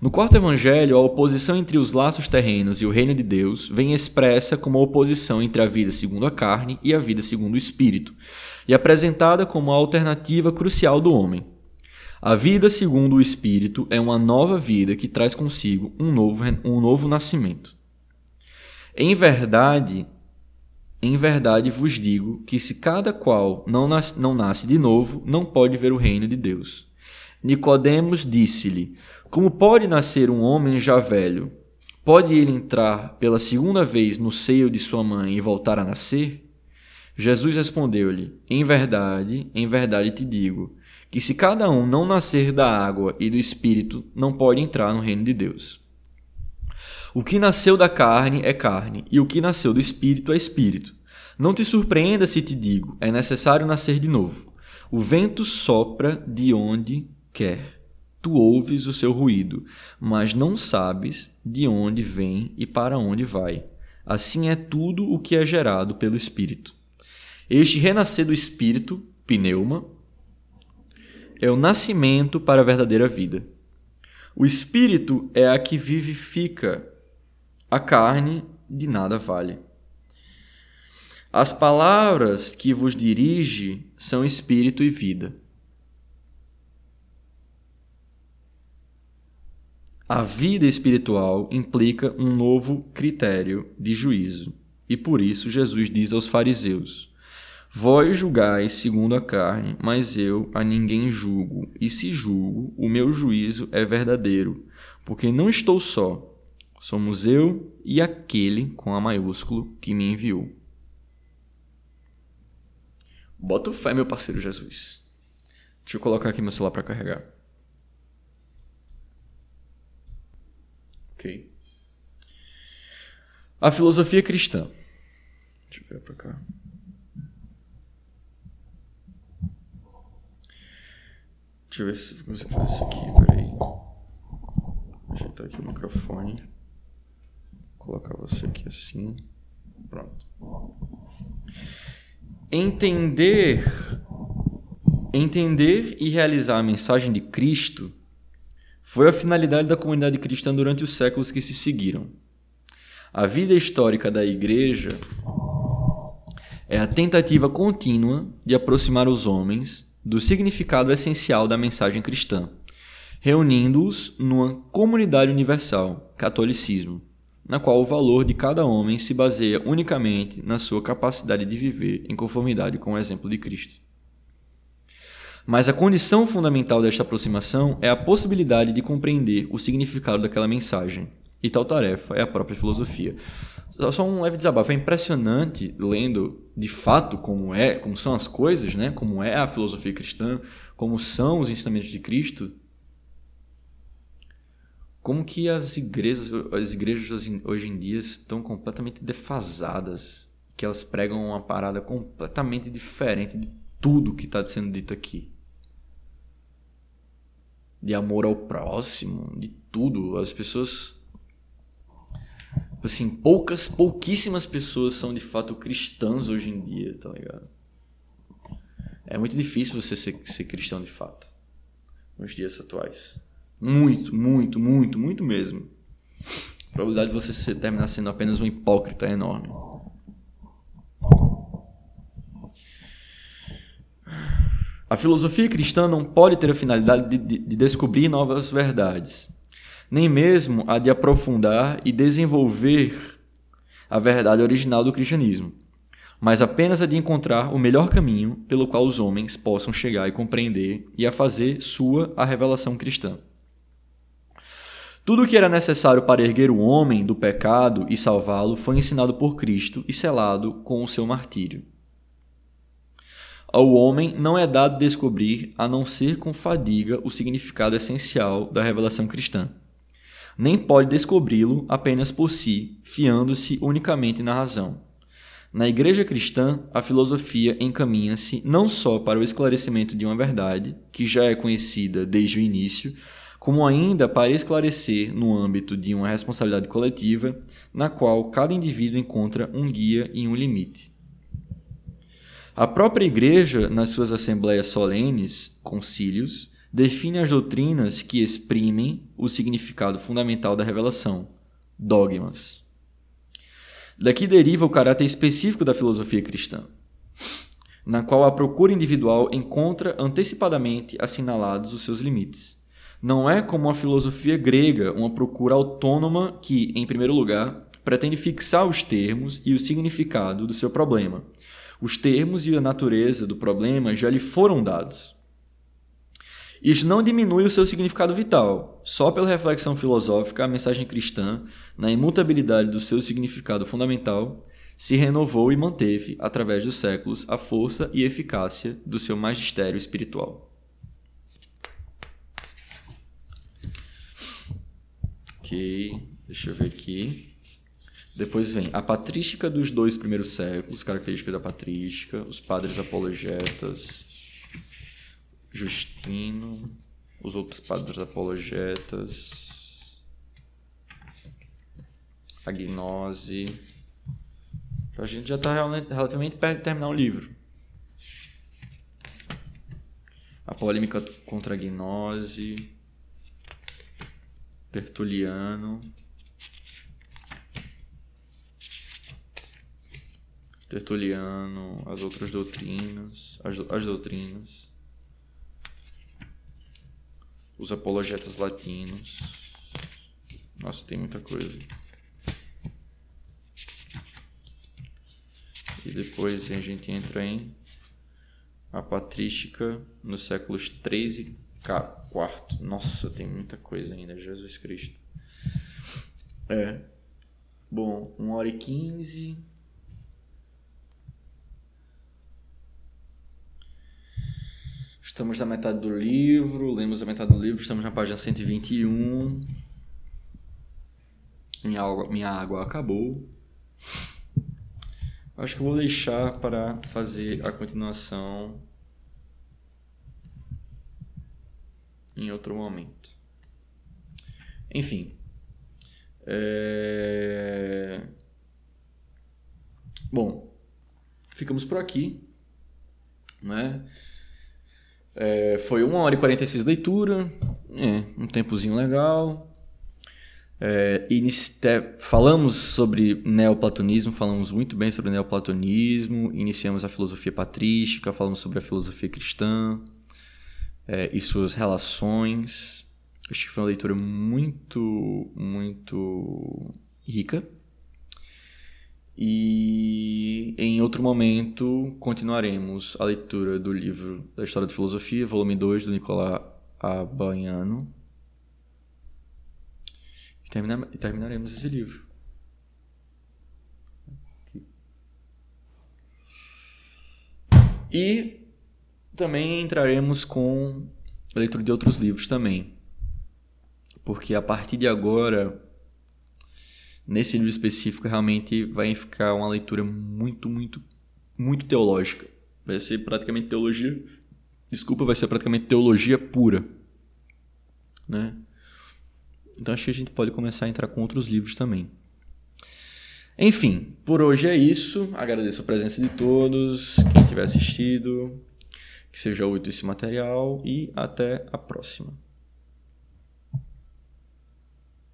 No quarto evangelho, a oposição entre os laços terrenos e o reino de Deus vem expressa como a oposição entre a vida segundo a carne e a vida segundo o espírito, e apresentada como a alternativa crucial do homem. A vida segundo o Espírito é uma nova vida que traz consigo um novo, um novo nascimento. Em verdade, em verdade vos digo que se cada qual não nasce, não nasce de novo, não pode ver o reino de Deus. Nicodemos disse-lhe: Como pode nascer um homem já velho? Pode ele entrar pela segunda vez no seio de sua mãe e voltar a nascer? Jesus respondeu-lhe: Em verdade, em verdade te digo, que se cada um não nascer da água e do espírito, não pode entrar no reino de Deus. O que nasceu da carne é carne, e o que nasceu do espírito é espírito. Não te surpreenda se te digo: é necessário nascer de novo. O vento sopra de onde quer tu ouves o seu ruído, mas não sabes de onde vem e para onde vai. Assim é tudo o que é gerado pelo Espírito. Este renascer do Espírito, pneuma, é o nascimento para a verdadeira vida. O Espírito é a que vivifica, a carne de nada vale. As palavras que vos dirige são espírito e vida. A vida espiritual implica um novo critério de juízo, e por isso Jesus diz aos fariseus: Vós julgais segundo a carne, mas eu a ninguém julgo, e se julgo, o meu juízo é verdadeiro, porque não estou só, somos eu e aquele com a maiúsculo que me enviou. Bota fé, meu parceiro Jesus. Deixa eu colocar aqui meu celular para carregar. Ok. A filosofia cristã. Deixa eu ver para cá. Deixa eu ver se eu consigo fazer isso aqui. Peraí. Ajeitar aqui o microfone. colocar você aqui assim. Pronto. Entender. Entender e realizar a mensagem de Cristo foi a finalidade da comunidade cristã durante os séculos que se seguiram. A vida histórica da Igreja é a tentativa contínua de aproximar os homens do significado essencial da mensagem cristã, reunindo-os numa comunidade universal, catolicismo, na qual o valor de cada homem se baseia unicamente na sua capacidade de viver em conformidade com o exemplo de Cristo. Mas a condição fundamental desta aproximação é a possibilidade de compreender o significado daquela mensagem. E tal tarefa é a própria filosofia. Só um leve desabafo. É impressionante lendo de fato como é, como são as coisas, né? Como é a filosofia cristã, como são os ensinamentos de Cristo. Como que as igrejas, as igrejas hoje em dia estão completamente defasadas, que elas pregam uma parada completamente diferente de tudo que está sendo dito aqui de amor ao próximo, de tudo. As pessoas. Assim, poucas, pouquíssimas pessoas são de fato cristãs hoje em dia, tá ligado? É muito difícil você ser, ser cristão de fato nos dias atuais. Muito, muito, muito, muito mesmo. A probabilidade de você terminar sendo apenas um hipócrita é enorme. A filosofia cristã não pode ter a finalidade de, de, de, descobrir novas verdades, nem mesmo a de aprofundar e desenvolver a verdade original do cristianismo, mas apenas a de encontrar o melhor caminho pelo qual os homens possam chegar e compreender e a fazer sua a revelação cristã. Tudo o que era necessário para erguer o homem do pecado e salvá-lo foi ensinado por Cristo e selado com o seu martírio. Ao homem não é dado descobrir, a não ser com fadiga, o significado essencial da revelação cristã. Nem pode descobri-lo apenas por si, fiando-se unicamente na razão. Na igreja cristã, a filosofia encaminha-se não só para o esclarecimento de uma verdade, que já é conhecida desde o início, como ainda para esclarecer no âmbito de uma responsabilidade coletiva, na qual cada indivíduo encontra um guia e um limite. A própria Igreja, nas suas assembleias solenes, concílios, define as doutrinas que exprimem o significado fundamental da revelação, dogmas. Daqui deriva o caráter específico da filosofia cristã, na qual a procura individual encontra antecipadamente assinalados os seus limites. Não é como a filosofia grega uma procura autônoma que, em primeiro lugar, pretende fixar os termos e o significado do seu problema. Os termos e a natureza do problema já lhe foram dados. Isto não diminui o seu significado vital. Só pela reflexão filosófica, a mensagem cristã, na imutabilidade do seu significado fundamental, se renovou e manteve, através dos séculos, a força e eficácia do seu magistério espiritual. Ok, deixa eu ver aqui. Depois vem a patrística dos dois primeiros séculos, características da patrística, os padres apologetas, Justino, os outros padres apologetas, a gnose. A gente já está relativamente perto de terminar o livro. A polêmica contra a gnose, Tertuliano. Tertuliano, as outras doutrinas, as, as doutrinas, os apologetas latinos. Nossa, tem muita coisa. E depois a gente entra em a patrística nos séculos 13 e 4. Nossa, tem muita coisa ainda, Jesus Cristo. É. Bom, 1 hora e 15. Estamos na metade do livro, lemos a metade do livro, estamos na página 121. Minha água, minha água acabou. Acho que vou deixar para fazer a continuação em outro momento. Enfim. É... Bom, ficamos por aqui. Né? É, foi 1 hora e 46 de leitura, é, um tempozinho legal. É, falamos sobre neoplatonismo, falamos muito bem sobre neoplatonismo, iniciamos a filosofia patrística, falamos sobre a filosofia cristã é, e suas relações. Acho que foi uma leitura muito, muito rica. E em outro momento continuaremos a leitura do livro da História da Filosofia, volume 2, do Nicolás Abaiano. E, termina, e terminaremos esse livro. E também entraremos com a leitura de outros livros também. Porque a partir de agora nesse livro específico realmente vai ficar uma leitura muito, muito, muito teológica. Vai ser praticamente teologia. Desculpa, vai ser praticamente teologia pura. Né? Então acho que a gente pode começar a entrar com outros livros também. Enfim, por hoje é isso. Agradeço a presença de todos, quem tiver assistido, que seja útil esse material e até a próxima.